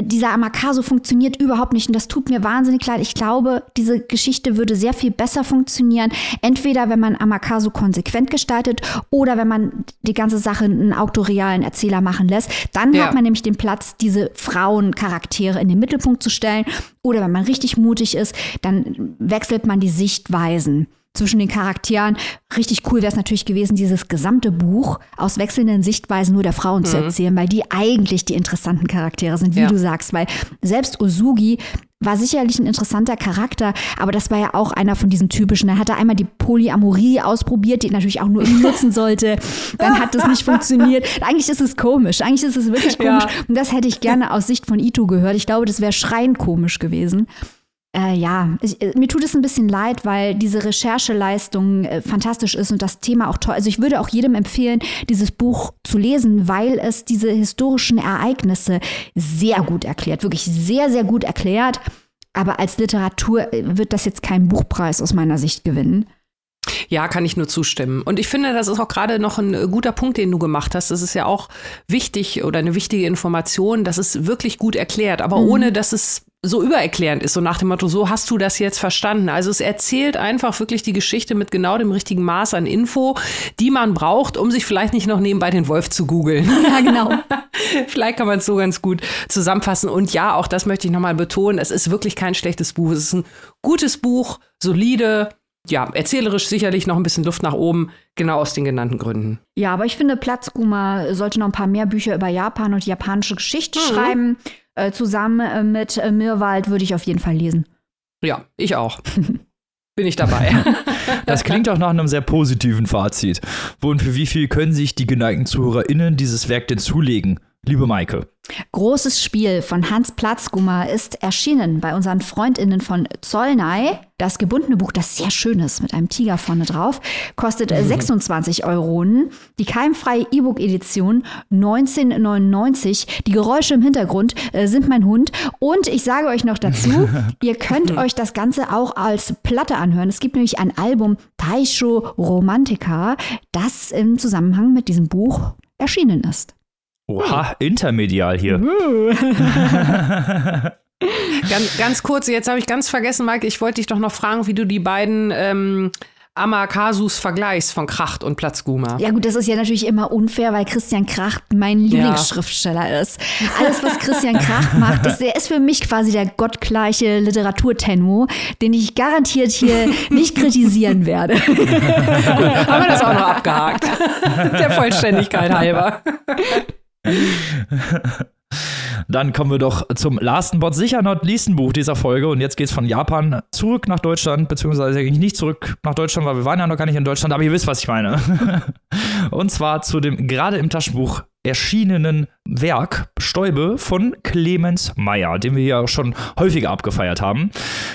dieser Amakaso funktioniert überhaupt nicht und das tut mir wahnsinnig leid. Ich glaube, diese Geschichte würde sehr viel besser funktionieren, entweder wenn man Amakaso konsequent gestaltet oder wenn man die ganze Sache einen autorialen Erzähler machen lässt. Dann ja. hat man nämlich den Platz, diese Frauencharaktere in den Mittelpunkt zu stellen. Oder wenn man richtig mutig ist, dann wechselt man die Sichtweisen zwischen den Charakteren. Richtig cool wäre es natürlich gewesen, dieses gesamte Buch aus wechselnden Sichtweisen nur der Frauen mhm. zu erzählen, weil die eigentlich die interessanten Charaktere sind, wie ja. du sagst. Weil selbst Osugi war sicherlich ein interessanter Charakter, aber das war ja auch einer von diesen typischen. Er hatte einmal die Polyamorie ausprobiert, die natürlich auch nur nutzen sollte. Dann hat das nicht funktioniert. Eigentlich ist es komisch. Eigentlich ist es wirklich komisch. Ja. Und das hätte ich gerne aus Sicht von Ito gehört. Ich glaube, das wäre schreiend komisch gewesen. Äh, ja, ich, äh, mir tut es ein bisschen leid, weil diese Rechercheleistung äh, fantastisch ist und das Thema auch toll. Also ich würde auch jedem empfehlen, dieses Buch zu lesen, weil es diese historischen Ereignisse sehr gut erklärt, wirklich sehr, sehr gut erklärt. Aber als Literatur äh, wird das jetzt keinen Buchpreis aus meiner Sicht gewinnen. Ja, kann ich nur zustimmen. Und ich finde, das ist auch gerade noch ein äh, guter Punkt, den du gemacht hast. Das ist ja auch wichtig oder eine wichtige Information, dass es wirklich gut erklärt, aber mhm. ohne, dass es so übererklärend ist, so nach dem Motto, so hast du das jetzt verstanden. Also es erzählt einfach wirklich die Geschichte mit genau dem richtigen Maß an Info, die man braucht, um sich vielleicht nicht noch nebenbei den Wolf zu googeln. Ja, genau. vielleicht kann man es so ganz gut zusammenfassen. Und ja, auch das möchte ich nochmal betonen, es ist wirklich kein schlechtes Buch. Es ist ein gutes Buch, solide, ja, erzählerisch sicherlich noch ein bisschen Luft nach oben, genau aus den genannten Gründen. Ja, aber ich finde, Platzguma sollte noch ein paar mehr Bücher über Japan und die japanische Geschichte mhm. schreiben. Äh, zusammen äh, mit äh, Mirwald würde ich auf jeden Fall lesen. Ja, ich auch. Bin ich dabei. Das klingt auch nach einem sehr positiven Fazit. Wo und für wie viel können sich die geneigten ZuhörerInnen dieses Werk denn zulegen? Liebe Maike. Großes Spiel von Hans Platzgummer ist erschienen bei unseren FreundInnen von Zollnei. Das gebundene Buch, das sehr schön ist, mit einem Tiger vorne drauf, kostet 26 Euro. Die keimfreie E-Book-Edition 1999. Die Geräusche im Hintergrund äh, sind mein Hund. Und ich sage euch noch dazu, ihr könnt euch das Ganze auch als Platte anhören. Es gibt nämlich ein Album Taisho Romantica, das im Zusammenhang mit diesem Buch erschienen ist. Oha, intermedial hier. ganz, ganz kurz, jetzt habe ich ganz vergessen, Mike, ich wollte dich doch noch fragen, wie du die beiden ähm, Amakasus vergleichst von Kracht und Platzguma. Ja gut, das ist ja natürlich immer unfair, weil Christian Kracht mein Lieblingsschriftsteller ja. ist. Alles, was Christian Kracht macht, ist, der ist für mich quasi der gottgleiche Literaturtenno, den ich garantiert hier nicht kritisieren werde. Gut, haben wir das auch noch abgehakt. Der Vollständigkeit halber. Dann kommen wir doch zum Last but sicher not leasten Buch dieser Folge. Und jetzt geht es von Japan zurück nach Deutschland, beziehungsweise eigentlich nicht zurück nach Deutschland, weil wir waren ja noch gar nicht in Deutschland, aber ihr wisst, was ich meine. Und zwar zu dem gerade im Taschenbuch erschienenen Werk Stäube von Clemens Meyer, den wir ja schon häufiger abgefeiert haben.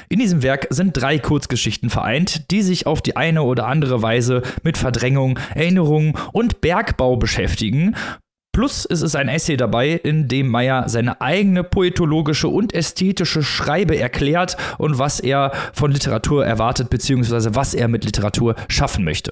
In diesem Werk sind drei Kurzgeschichten vereint, die sich auf die eine oder andere Weise mit Verdrängung, Erinnerung und Bergbau beschäftigen. Plus es ist ein Essay dabei, in dem Meyer seine eigene poetologische und ästhetische Schreibe erklärt und was er von Literatur erwartet, beziehungsweise was er mit Literatur schaffen möchte.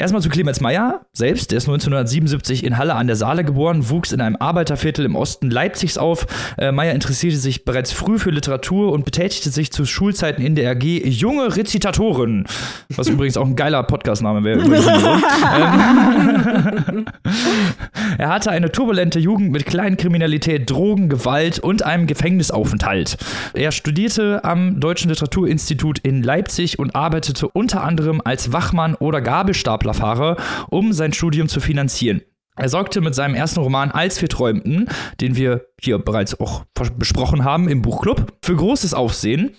Erstmal zu Clemens Meyer selbst. Der ist 1977 in Halle an der Saale geboren, wuchs in einem Arbeiterviertel im Osten Leipzigs auf. Äh, Meyer interessierte sich bereits früh für Literatur und betätigte sich zu Schulzeiten in der AG Junge Rezitatoren. Was übrigens auch ein geiler Podcastname wäre. ähm, er hatte eine turbulente Jugend mit Kleinkriminalität, Drogen, Gewalt und einem Gefängnisaufenthalt. Er studierte am Deutschen Literaturinstitut in Leipzig und arbeitete unter anderem als Wachmann oder Gabelstapler Staplerfahrer, um sein Studium zu finanzieren. Er sorgte mit seinem ersten Roman Als wir träumten, den wir hier bereits auch besprochen haben im Buchclub, für großes Aufsehen.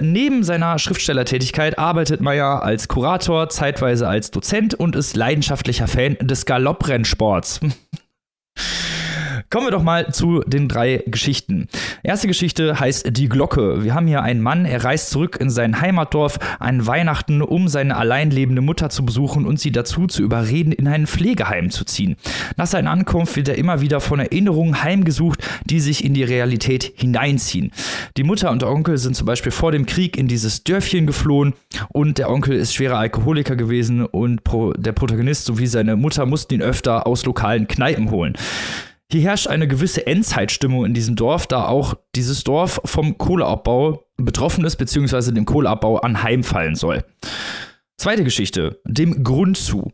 Neben seiner Schriftstellertätigkeit arbeitet Meyer als Kurator, zeitweise als Dozent und ist leidenschaftlicher Fan des Galopprennsports. Kommen wir doch mal zu den drei Geschichten. Erste Geschichte heißt Die Glocke. Wir haben hier einen Mann, er reist zurück in sein Heimatdorf an Weihnachten, um seine allein lebende Mutter zu besuchen und sie dazu zu überreden, in ein Pflegeheim zu ziehen. Nach seiner Ankunft wird er immer wieder von Erinnerungen heimgesucht, die sich in die Realität hineinziehen. Die Mutter und der Onkel sind zum Beispiel vor dem Krieg in dieses Dörfchen geflohen und der Onkel ist schwerer Alkoholiker gewesen und der Protagonist sowie seine Mutter mussten ihn öfter aus lokalen Kneipen holen. Hier herrscht eine gewisse Endzeitstimmung in diesem Dorf, da auch dieses Dorf vom Kohleabbau betroffen ist, beziehungsweise dem Kohleabbau anheimfallen soll. Zweite Geschichte, dem Grund zu.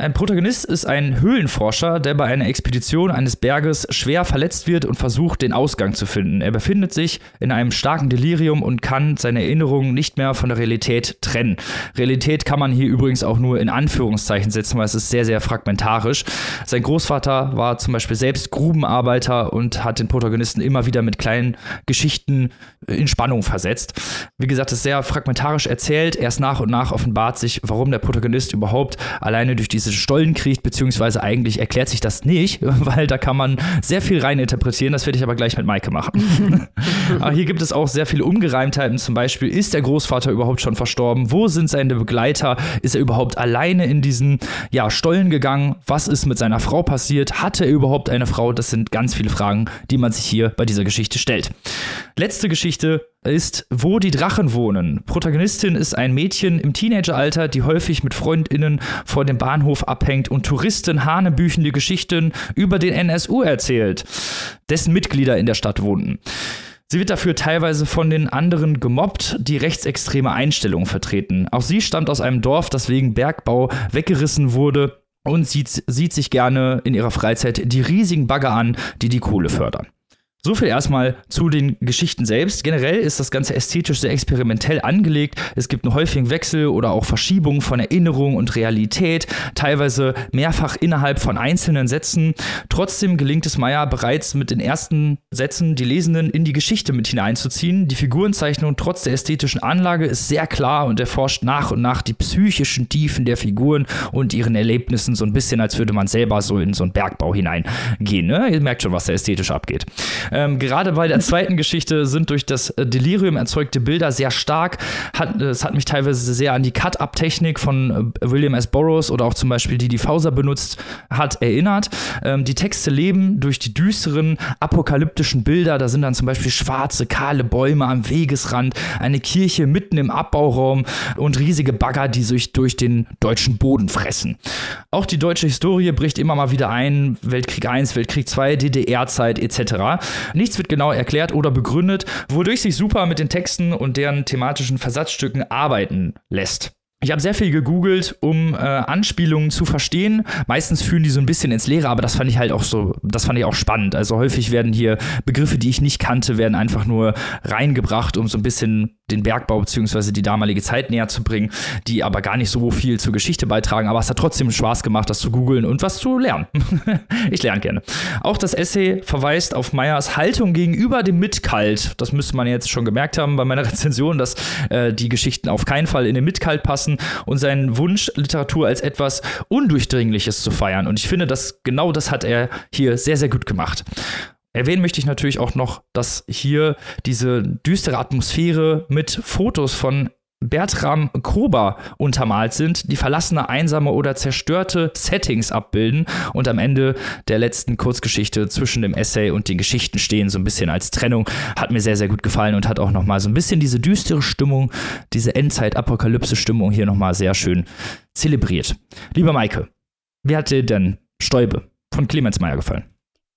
Ein Protagonist ist ein Höhlenforscher, der bei einer Expedition eines Berges schwer verletzt wird und versucht, den Ausgang zu finden. Er befindet sich in einem starken Delirium und kann seine Erinnerungen nicht mehr von der Realität trennen. Realität kann man hier übrigens auch nur in Anführungszeichen setzen, weil es ist sehr, sehr fragmentarisch. Sein Großvater war zum Beispiel selbst Grubenarbeiter und hat den Protagonisten immer wieder mit kleinen Geschichten in Spannung versetzt. Wie gesagt, es ist sehr fragmentarisch erzählt. Erst nach und nach offenbart sich, warum der Protagonist überhaupt alleine durch diese Stollen kriegt, beziehungsweise eigentlich erklärt sich das nicht, weil da kann man sehr viel rein interpretieren. Das werde ich aber gleich mit Maike machen. aber hier gibt es auch sehr viele Ungereimtheiten. Zum Beispiel, ist der Großvater überhaupt schon verstorben? Wo sind seine Begleiter? Ist er überhaupt alleine in diesen ja, Stollen gegangen? Was ist mit seiner Frau passiert? Hatte er überhaupt eine Frau? Das sind ganz viele Fragen, die man sich hier bei dieser Geschichte stellt. Letzte Geschichte ist Wo die Drachen wohnen. Protagonistin ist ein Mädchen im Teenageralter, die häufig mit FreundInnen vor dem Bahnhof abhängt und Touristen hanebüchende Geschichten über den NSU erzählt, dessen Mitglieder in der Stadt wohnten. Sie wird dafür teilweise von den anderen gemobbt, die rechtsextreme Einstellungen vertreten. Auch sie stammt aus einem Dorf, das wegen Bergbau weggerissen wurde und sieht, sieht sich gerne in ihrer Freizeit die riesigen Bagger an, die die Kohle fördern. So viel erstmal zu den Geschichten selbst. Generell ist das Ganze ästhetisch sehr experimentell angelegt. Es gibt einen häufigen Wechsel oder auch Verschiebung von Erinnerung und Realität, teilweise mehrfach innerhalb von einzelnen Sätzen. Trotzdem gelingt es Meyer bereits mit den ersten Sätzen die Lesenden in die Geschichte mit hineinzuziehen. Die Figurenzeichnung trotz der ästhetischen Anlage ist sehr klar und erforscht nach und nach die psychischen Tiefen der Figuren und ihren Erlebnissen so ein bisschen, als würde man selber so in so einen Bergbau hineingehen. Ne? Ihr merkt schon, was da ästhetisch abgeht. Ähm, gerade bei der zweiten Geschichte sind durch das äh, Delirium erzeugte Bilder sehr stark. Hat, es hat mich teilweise sehr an die Cut-Up-Technik von äh, William S. Burroughs oder auch zum Beispiel die, die Fauser benutzt hat, erinnert. Ähm, die Texte leben durch die düsteren, apokalyptischen Bilder. Da sind dann zum Beispiel schwarze, kahle Bäume am Wegesrand, eine Kirche mitten im Abbauraum und riesige Bagger, die sich durch den deutschen Boden fressen. Auch die deutsche Historie bricht immer mal wieder ein. Weltkrieg I, Weltkrieg II, DDR-Zeit etc. Nichts wird genau erklärt oder begründet, wodurch sich super mit den Texten und deren thematischen Versatzstücken arbeiten lässt. Ich habe sehr viel gegoogelt, um äh, Anspielungen zu verstehen. Meistens führen die so ein bisschen ins Leere, aber das fand ich halt auch so, das fand ich auch spannend. Also häufig werden hier Begriffe, die ich nicht kannte, werden einfach nur reingebracht, um so ein bisschen den Bergbau bzw. die damalige Zeit näher zu bringen, die aber gar nicht so viel zur Geschichte beitragen. Aber es hat trotzdem Spaß gemacht, das zu googeln und was zu lernen. ich lerne gerne. Auch das Essay verweist auf Meyers Haltung gegenüber dem Mitkalt. Das müsste man jetzt schon gemerkt haben bei meiner Rezension, dass äh, die Geschichten auf keinen Fall in den Mitkalt passen lassen und seinen Wunsch, Literatur als etwas Undurchdringliches zu feiern. Und ich finde, dass genau das hat er hier sehr, sehr gut gemacht. Erwähnen möchte ich natürlich auch noch, dass hier diese düstere Atmosphäre mit Fotos von Bertram Krober untermalt sind, die verlassene, einsame oder zerstörte Settings abbilden und am Ende der letzten Kurzgeschichte zwischen dem Essay und den Geschichten stehen, so ein bisschen als Trennung. Hat mir sehr, sehr gut gefallen und hat auch nochmal so ein bisschen diese düstere Stimmung, diese Endzeit-Apokalypse-Stimmung hier nochmal sehr schön zelebriert. Lieber Maike, wie hat dir denn Stäube von Clemens Meyer gefallen?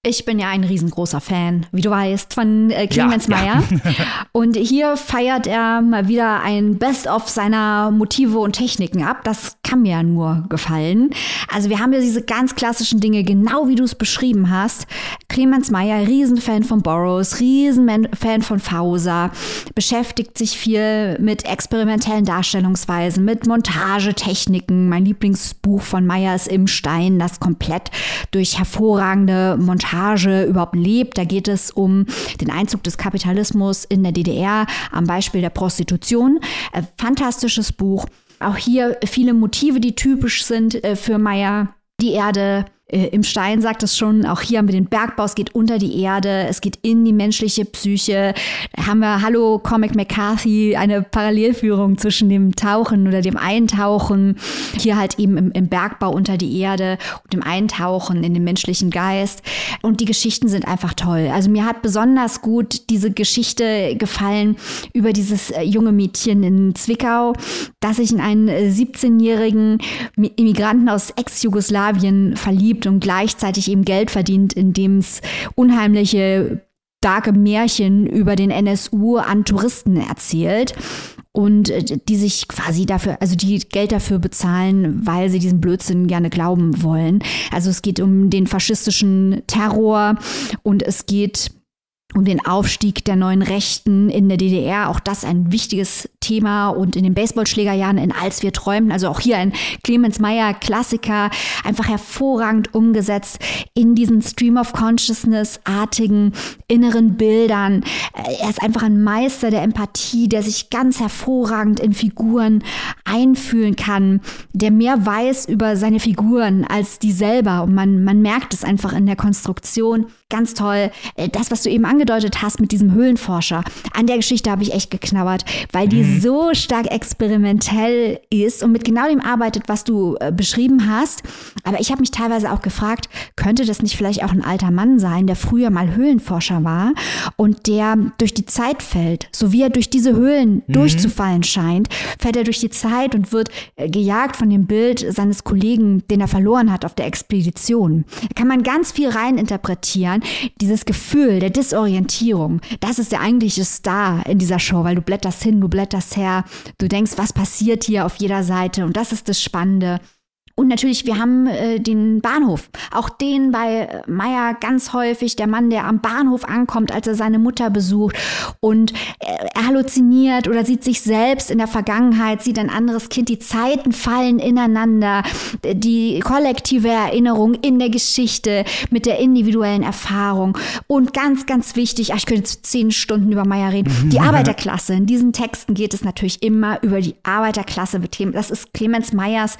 Ich bin ja ein riesengroßer Fan, wie du weißt, von äh, Clemens ja, Meyer. Ja. und hier feiert er mal wieder ein Best-of seiner Motive und Techniken ab. Das kann mir ja nur gefallen. Also wir haben ja diese ganz klassischen Dinge, genau wie du es beschrieben hast. Clemens Meyer, Riesenfan von Burroughs, Riesenfan von Fauser, beschäftigt sich viel mit experimentellen Darstellungsweisen, mit Montagetechniken. Mein Lieblingsbuch von Meyer ist Im Stein, das komplett durch hervorragende Montage Montage überhaupt lebt. Da geht es um den Einzug des Kapitalismus in der DDR am Beispiel der Prostitution. Äh, fantastisches Buch. Auch hier viele Motive, die typisch sind äh, für Meyer. Die Erde, äh, Im Stein sagt es schon, auch hier haben wir den Bergbau, es geht unter die Erde, es geht in die menschliche Psyche. Da haben wir Hallo Comic McCarthy, eine Parallelführung zwischen dem Tauchen oder dem Eintauchen, hier halt eben im, im Bergbau unter die Erde und dem Eintauchen in den menschlichen Geist. Und die Geschichten sind einfach toll. Also mir hat besonders gut diese Geschichte gefallen über dieses äh, junge Mädchen in Zwickau, das sich in einen 17-jährigen äh, Immigranten aus Ex-Jugoslawien verliebt und gleichzeitig eben Geld verdient, indem es unheimliche starke Märchen über den NSU an Touristen erzählt und äh, die sich quasi dafür, also die Geld dafür bezahlen, weil sie diesen Blödsinn gerne glauben wollen. Also es geht um den faschistischen Terror und es geht um den Aufstieg der neuen Rechten in der DDR. Auch das ein wichtiges Thema. Und in den Baseballschlägerjahren in Als wir träumten, also auch hier ein Clemens Meyer Klassiker, einfach hervorragend umgesetzt in diesen Stream of Consciousness-artigen inneren Bildern. Er ist einfach ein Meister der Empathie, der sich ganz hervorragend in Figuren einfühlen kann, der mehr weiß über seine Figuren als die selber. Und man, man merkt es einfach in der Konstruktion. Ganz toll. Äh, das, was du eben angedeutet hast mit diesem Höhlenforscher, an der Geschichte habe ich echt geknabbert, weil die mhm. so stark experimentell ist und mit genau dem arbeitet, was du äh, beschrieben hast. Aber ich habe mich teilweise auch gefragt, könnte das nicht vielleicht auch ein alter Mann sein, der früher mal Höhlenforscher war und der durch die Zeit fällt, so wie er durch diese Höhlen mhm. durchzufallen scheint, fällt er durch die Zeit und wird äh, gejagt von dem Bild seines Kollegen, den er verloren hat auf der Expedition. Da kann man ganz viel rein interpretieren dieses Gefühl der Disorientierung, das ist der eigentliche Star in dieser Show, weil du blätterst hin, du blätterst her, du denkst, was passiert hier auf jeder Seite und das ist das Spannende. Und natürlich, wir haben äh, den Bahnhof. Auch den bei Meier ganz häufig, der Mann, der am Bahnhof ankommt, als er seine Mutter besucht und er, er halluziniert oder sieht sich selbst in der Vergangenheit, sieht ein anderes Kind. Die Zeiten fallen ineinander. Die kollektive Erinnerung in der Geschichte mit der individuellen Erfahrung. Und ganz, ganz wichtig, ach, ich könnte jetzt zehn Stunden über Meier reden, die Arbeiterklasse. In diesen Texten geht es natürlich immer über die Arbeiterklasse. Das ist Clemens Meyers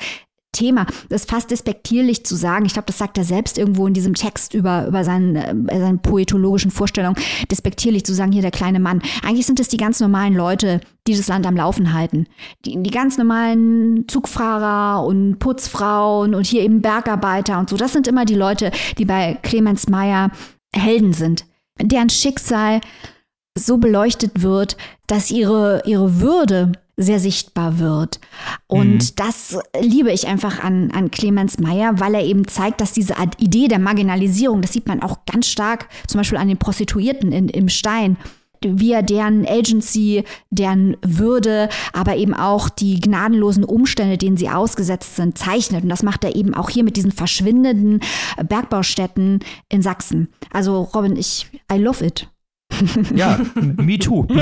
Thema. Das ist fast despektierlich zu sagen. Ich glaube, das sagt er selbst irgendwo in diesem Text über, über seinen, äh, seine poetologischen Vorstellungen. Despektierlich zu sagen, hier der kleine Mann. Eigentlich sind es die ganz normalen Leute, die das Land am Laufen halten. Die, die ganz normalen Zugfahrer und Putzfrauen und hier eben Bergarbeiter und so. Das sind immer die Leute, die bei Clemens Meyer Helden sind. Deren Schicksal so beleuchtet wird, dass ihre, ihre Würde sehr sichtbar wird. Und mhm. das liebe ich einfach an, an Clemens Meyer, weil er eben zeigt, dass diese Idee der Marginalisierung, das sieht man auch ganz stark, zum Beispiel an den Prostituierten in, im Stein, wie er deren Agency, deren Würde, aber eben auch die gnadenlosen Umstände, denen sie ausgesetzt sind, zeichnet. Und das macht er eben auch hier mit diesen verschwindenden Bergbaustätten in Sachsen. Also Robin, ich, I love it. Ja, me too.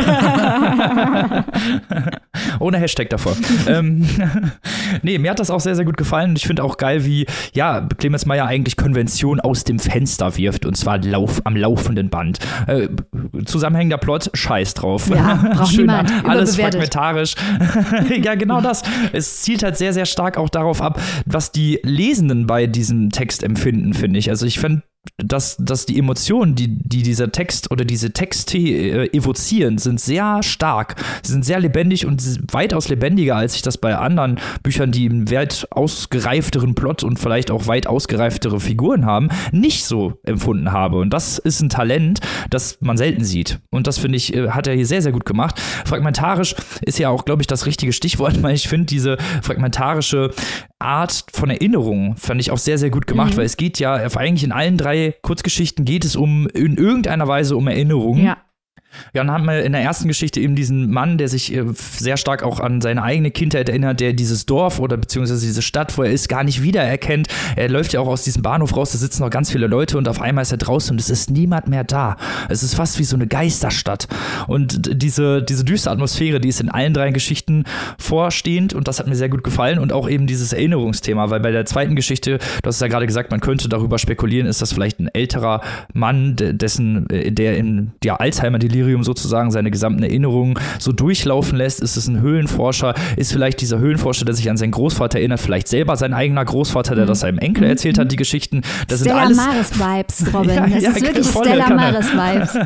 Ohne Hashtag davor. ähm, nee, mir hat das auch sehr, sehr gut gefallen. Und ich finde auch geil, wie, ja, Clemens Meyer eigentlich Konvention aus dem Fenster wirft. Und zwar lauf, am laufenden Band. Äh, zusammenhängender Plot, scheiß drauf. Ja, braucht Schöner, alles fragmentarisch. ja, genau das. Es zielt halt sehr, sehr stark auch darauf ab, was die Lesenden bei diesem Text empfinden, finde ich. Also ich finde dass, dass die Emotionen, die, die dieser Text oder diese Texte äh, evozieren, sind sehr stark. Sie sind sehr lebendig und weitaus lebendiger, als ich das bei anderen Büchern, die einen weit ausgereifteren Plot und vielleicht auch weit ausgereiftere Figuren haben, nicht so empfunden habe. Und das ist ein Talent, das man selten sieht. Und das finde ich, äh, hat er hier sehr, sehr gut gemacht. Fragmentarisch ist ja auch, glaube ich, das richtige Stichwort, weil ich finde, diese fragmentarische Art von Erinnerung fand ich auch sehr, sehr gut gemacht, mhm. weil es geht ja eigentlich in allen drei Kurzgeschichten geht es um in irgendeiner Weise um Erinnerungen. Ja. Ja, dann haben wir in der ersten Geschichte eben diesen Mann, der sich äh, sehr stark auch an seine eigene Kindheit erinnert, der dieses Dorf oder beziehungsweise diese Stadt, wo er ist, gar nicht wiedererkennt. Er läuft ja auch aus diesem Bahnhof raus, da sitzen noch ganz viele Leute und auf einmal ist er draußen und es ist niemand mehr da. Es ist fast wie so eine Geisterstadt. Und diese, diese düstere Atmosphäre, die ist in allen drei Geschichten vorstehend und das hat mir sehr gut gefallen und auch eben dieses Erinnerungsthema, weil bei der zweiten Geschichte, du hast ja gerade gesagt, man könnte darüber spekulieren, ist das vielleicht ein älterer Mann, dessen, äh, der in ja, Alzheimer-Delirium Delirium sozusagen seine gesamten Erinnerungen so durchlaufen lässt. Ist es ein Höhlenforscher? Ist vielleicht dieser Höhlenforscher, der sich an seinen Großvater erinnert, vielleicht selber sein eigener Großvater, der mhm. das seinem Enkel erzählt hat, die Geschichten? Das Stella sind alles Maris-Vibes, Robin. ja, das ja, ist wirklich Stella Maris-Vibes.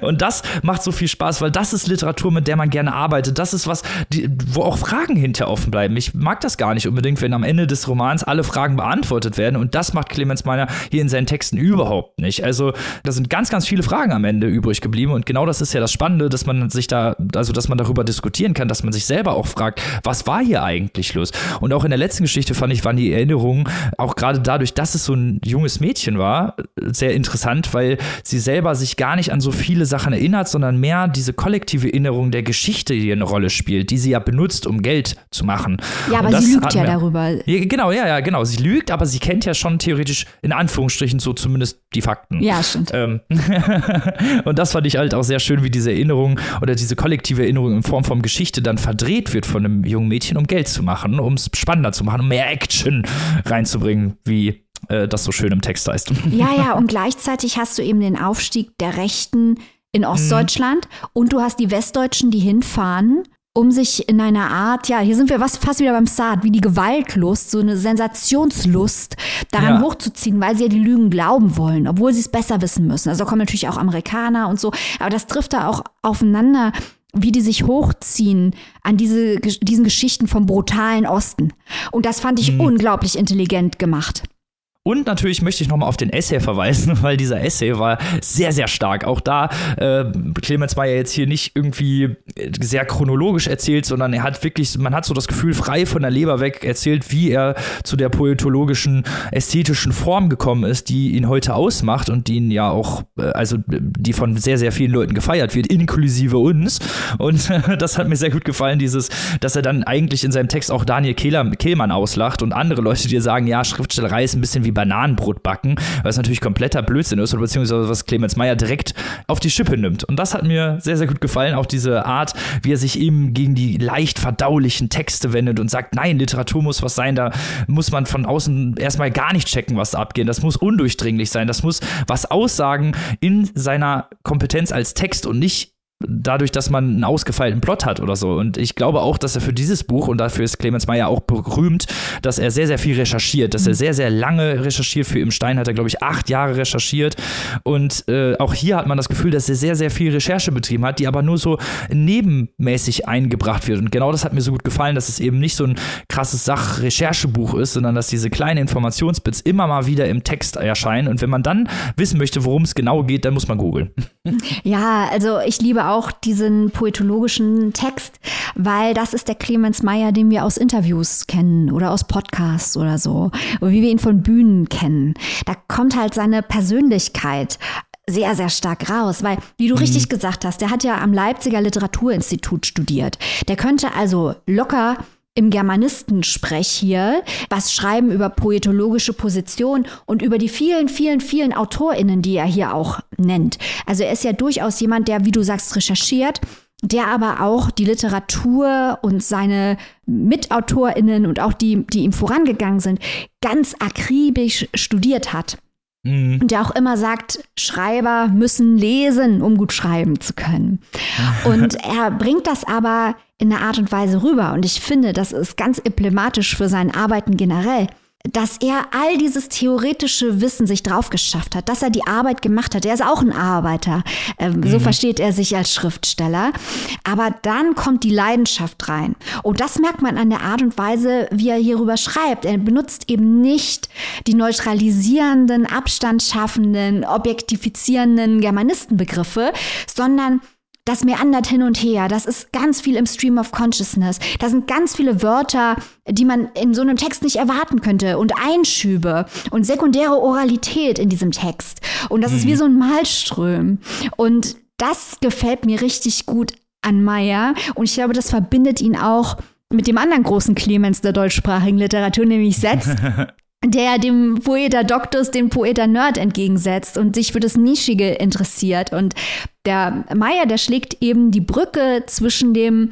Und das macht so viel Spaß, weil das ist Literatur, mit der man gerne arbeitet. Das ist was, die, wo auch Fragen hinterher offen bleiben. Ich mag das gar nicht unbedingt, wenn am Ende des Romans alle Fragen beantwortet werden. Und das macht Clemens Meiner hier in seinen Texten überhaupt nicht. Also da sind ganz, ganz viele Fragen am Ende übrig geblieben geblieben. Und genau das ist ja das Spannende, dass man sich da, also dass man darüber diskutieren kann, dass man sich selber auch fragt, was war hier eigentlich los? Und auch in der letzten Geschichte fand ich, waren die Erinnerungen, auch gerade dadurch, dass es so ein junges Mädchen war, sehr interessant, weil sie selber sich gar nicht an so viele Sachen erinnert, sondern mehr diese kollektive Erinnerung der Geschichte, die eine Rolle spielt, die sie ja benutzt, um Geld zu machen. Ja, aber sie lügt ja darüber. Ja, genau, ja, ja, genau. Sie lügt, aber sie kennt ja schon theoretisch in Anführungsstrichen so zumindest die Fakten. Ja, stimmt. Ähm, und das fand ich halt auch sehr schön, wie diese Erinnerung oder diese kollektive Erinnerung in Form von Geschichte dann verdreht wird von einem jungen Mädchen, um Geld zu machen, um es spannender zu machen, um mehr Action reinzubringen, wie äh, das so schön im Text heißt. Ja, ja, und gleichzeitig hast du eben den Aufstieg der Rechten in Ostdeutschland mhm. und du hast die Westdeutschen, die hinfahren um sich in einer Art, ja, hier sind wir was, fast wieder beim Saat, wie die Gewaltlust, so eine Sensationslust daran ja. hochzuziehen, weil sie ja die Lügen glauben wollen, obwohl sie es besser wissen müssen. Also da kommen natürlich auch Amerikaner und so, aber das trifft da auch aufeinander wie die sich hochziehen an diese, diesen Geschichten vom brutalen Osten. Und das fand ich mhm. unglaublich intelligent gemacht. Und natürlich möchte ich nochmal auf den Essay verweisen, weil dieser Essay war sehr, sehr stark. Auch da, äh, Clemens war ja jetzt hier nicht irgendwie sehr chronologisch erzählt, sondern er hat wirklich, man hat so das Gefühl, frei von der Leber weg erzählt, wie er zu der poetologischen, ästhetischen Form gekommen ist, die ihn heute ausmacht und die ihn ja auch, äh, also die von sehr, sehr vielen Leuten gefeiert wird, inklusive uns. Und das hat mir sehr gut gefallen, dieses, dass er dann eigentlich in seinem Text auch Daniel Kehlmann auslacht und andere Leute, die sagen, ja, Schriftstellerei ist ein bisschen wie Bananenbrot backen, was natürlich kompletter Blödsinn ist oder beziehungsweise was Clemens Meyer direkt auf die Schippe nimmt. Und das hat mir sehr, sehr gut gefallen, auch diese Art, wie er sich eben gegen die leicht verdaulichen Texte wendet und sagt, nein, Literatur muss was sein, da muss man von außen erstmal gar nicht checken, was da abgeht. Das muss undurchdringlich sein, das muss was aussagen in seiner Kompetenz als Text und nicht dadurch, dass man einen ausgefeilten Plot hat oder so. Und ich glaube auch, dass er für dieses Buch, und dafür ist Clemens Meyer auch berühmt, dass er sehr, sehr viel recherchiert, dass er sehr, sehr lange recherchiert. Für Im Stein hat er, glaube ich, acht Jahre recherchiert. Und äh, auch hier hat man das Gefühl, dass er sehr, sehr viel Recherche betrieben hat, die aber nur so nebenmäßig eingebracht wird. Und genau das hat mir so gut gefallen, dass es eben nicht so ein krasses Sach-Recherchebuch ist, sondern dass diese kleinen Informationsbits immer mal wieder im Text erscheinen. Und wenn man dann wissen möchte, worum es genau geht, dann muss man googeln. Ja, also ich liebe auch diesen poetologischen Text, weil das ist der Clemens Meyer, den wir aus Interviews kennen oder aus Podcasts oder so, oder wie wir ihn von Bühnen kennen. Da kommt halt seine Persönlichkeit sehr, sehr stark raus, weil, wie du mhm. richtig gesagt hast, der hat ja am Leipziger Literaturinstitut studiert. Der könnte also locker im Germanistensprech hier was schreiben über poetologische Position und über die vielen, vielen, vielen AutorInnen, die er hier auch nennt. Also er ist ja durchaus jemand, der, wie du sagst, recherchiert, der aber auch die Literatur und seine MitautorInnen und auch die, die ihm vorangegangen sind, ganz akribisch studiert hat. Mhm. Und der auch immer sagt, Schreiber müssen lesen, um gut schreiben zu können. Und er bringt das aber in einer Art und Weise rüber. Und ich finde, das ist ganz emblematisch für sein Arbeiten generell dass er all dieses theoretische Wissen sich drauf geschafft hat, dass er die Arbeit gemacht hat. Er ist auch ein Arbeiter. Ähm, mhm. So versteht er sich als Schriftsteller. Aber dann kommt die Leidenschaft rein. Und das merkt man an der Art und Weise, wie er hierüber schreibt. Er benutzt eben nicht die neutralisierenden, abstandsschaffenden, objektifizierenden Germanistenbegriffe, sondern das meandert hin und her. Das ist ganz viel im Stream of Consciousness. Da sind ganz viele Wörter, die man in so einem Text nicht erwarten könnte und Einschübe und sekundäre Oralität in diesem Text. Und das mhm. ist wie mhm. so ein Malström. Und das gefällt mir richtig gut an Meyer. Und ich glaube, das verbindet ihn auch mit dem anderen großen Clemens der deutschsprachigen Literatur, nämlich Setz, der dem Poeta Doctus den Poeta Nerd entgegensetzt und sich für das Nischige interessiert. Und der Meier, der schlägt eben die Brücke zwischen dem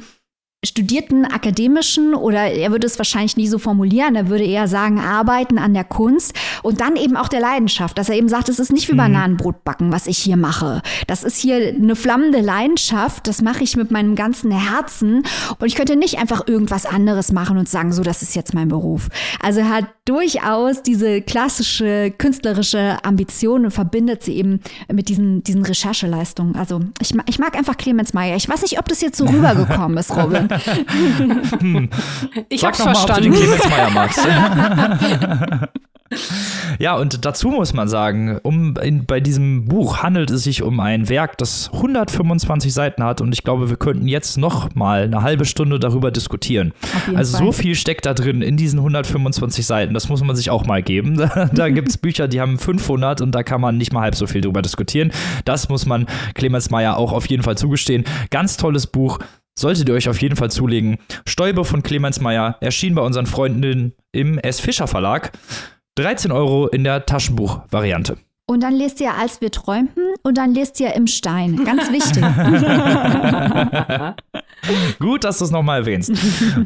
studierten akademischen oder er würde es wahrscheinlich nie so formulieren, er würde eher sagen, arbeiten an der Kunst und dann eben auch der Leidenschaft, dass er eben sagt, es ist nicht wie mhm. Bananenbrot backen, was ich hier mache. Das ist hier eine flammende Leidenschaft, das mache ich mit meinem ganzen Herzen und ich könnte nicht einfach irgendwas anderes machen und sagen, so, das ist jetzt mein Beruf. Also er hat durchaus diese klassische künstlerische Ambition und verbindet sie eben mit diesen, diesen Rechercheleistungen. Also ich, ich mag einfach Clemens Meyer. Ich weiß nicht, ob das jetzt so rübergekommen ist, Robin hm. Ich hab's verstanden. Mal, ob du den Clemens Meyer magst. Ja, und dazu muss man sagen, um in, bei diesem Buch handelt es sich um ein Werk, das 125 Seiten hat und ich glaube, wir könnten jetzt noch mal eine halbe Stunde darüber diskutieren. Also Fall. so viel steckt da drin in diesen 125 Seiten, das muss man sich auch mal geben. Da, da gibt es Bücher, die haben 500 und da kann man nicht mal halb so viel drüber diskutieren. Das muss man Clemens Meyer auch auf jeden Fall zugestehen. Ganz tolles Buch, solltet ihr euch auf jeden Fall zulegen. Stäube von Clemens Meyer erschien bei unseren Freunden im S. Fischer Verlag. 13 Euro in der Taschenbuch-Variante. Und dann lest ihr, als wir träumten, und dann lest ihr im Stein. Ganz wichtig. Gut, dass du es nochmal erwähnst.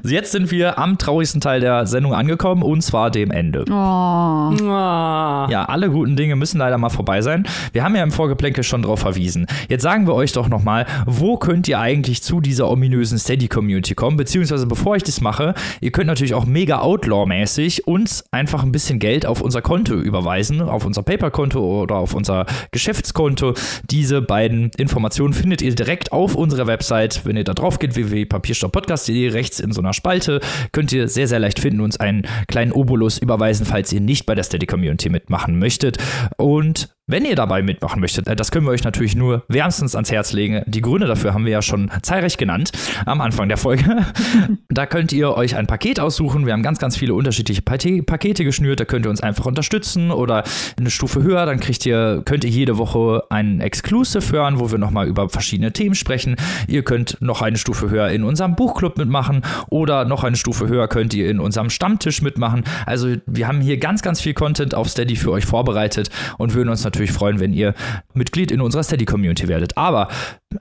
Jetzt sind wir am traurigsten Teil der Sendung angekommen, und zwar dem Ende. Oh. Ja, alle guten Dinge müssen leider mal vorbei sein. Wir haben ja im Vorgeplänkel schon darauf verwiesen. Jetzt sagen wir euch doch nochmal, wo könnt ihr eigentlich zu dieser ominösen Steady-Community kommen? Beziehungsweise, bevor ich das mache, ihr könnt natürlich auch mega Outlaw-mäßig uns einfach ein bisschen Geld auf unser Konto überweisen, auf unser PayPal-Konto oder auf unser Geschäftskonto. Diese beiden Informationen findet ihr direkt auf unserer Website. Wenn ihr da drauf geht, www.papierstopppodcast.de, rechts in so einer Spalte, könnt ihr sehr, sehr leicht finden, uns einen kleinen Obolus überweisen, falls ihr nicht bei der Steady Community mitmachen möchtet. Und wenn ihr dabei mitmachen möchtet, äh, das können wir euch natürlich nur wärmstens ans Herz legen. Die Gründe dafür haben wir ja schon zahlreich genannt am Anfang der Folge. da könnt ihr euch ein Paket aussuchen. Wir haben ganz, ganz viele unterschiedliche Pakete geschnürt. Da könnt ihr uns einfach unterstützen oder eine Stufe höher. Dann kriegt ihr, könnt ihr jede Woche einen Exclusive hören, wo wir nochmal über verschiedene Themen sprechen. Ihr könnt noch eine Stufe höher in unserem Buchclub mitmachen oder noch eine Stufe höher könnt ihr in unserem Stammtisch mitmachen. Also wir haben hier ganz, ganz viel Content auf Steady für euch vorbereitet und würden uns natürlich natürlich freuen, wenn ihr Mitglied in unserer Steady-Community werdet. Aber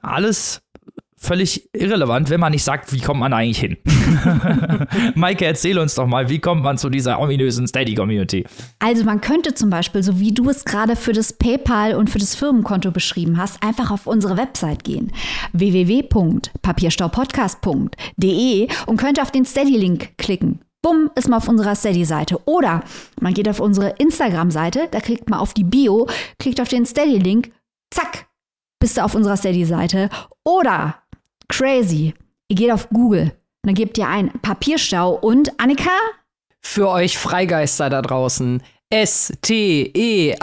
alles völlig irrelevant, wenn man nicht sagt, wie kommt man eigentlich hin? Maike, erzähl uns doch mal, wie kommt man zu dieser ominösen Steady-Community? Also man könnte zum Beispiel, so wie du es gerade für das PayPal und für das Firmenkonto beschrieben hast, einfach auf unsere Website gehen. www.papierstaupodcast.de und könnte auf den Steady-Link klicken. Bumm, ist man auf unserer Steady-Seite. Oder man geht auf unsere Instagram-Seite, da klickt man auf die Bio, klickt auf den Steady-Link, zack, bist du auf unserer Steady-Seite. Oder, crazy, ihr geht auf Google, dann gebt ihr ein Papierstau und Annika? Für euch Freigeister da draußen. S-T-E-A-D-Y.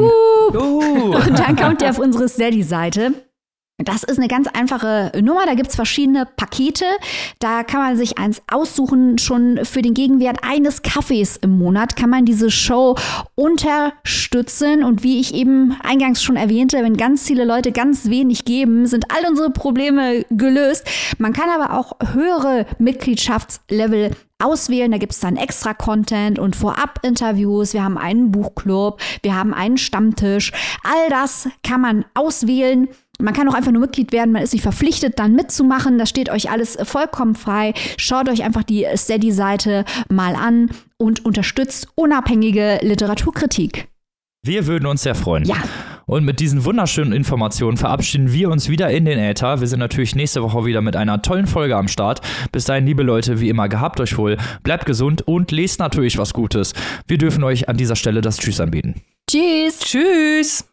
Und dann kommt ihr auf unsere Steady-Seite. Das ist eine ganz einfache Nummer. Da gibt es verschiedene Pakete. Da kann man sich eins aussuchen. Schon für den Gegenwert eines Kaffees im Monat kann man diese Show unterstützen. Und wie ich eben eingangs schon erwähnte, wenn ganz viele Leute ganz wenig geben, sind all unsere Probleme gelöst. Man kann aber auch höhere Mitgliedschaftslevel auswählen. Da gibt es dann extra Content und Vorab-Interviews. Wir haben einen Buchclub, wir haben einen Stammtisch. All das kann man auswählen. Man kann auch einfach nur Mitglied werden, man ist nicht verpflichtet, dann mitzumachen. Das steht euch alles vollkommen frei. Schaut euch einfach die Steady-Seite mal an und unterstützt unabhängige Literaturkritik. Wir würden uns sehr freuen. Ja. Und mit diesen wunderschönen Informationen verabschieden wir uns wieder in den Äther. Wir sind natürlich nächste Woche wieder mit einer tollen Folge am Start. Bis dahin, liebe Leute, wie immer, gehabt euch wohl, bleibt gesund und lest natürlich was Gutes. Wir dürfen euch an dieser Stelle das Tschüss anbieten. Tschüss. Tschüss.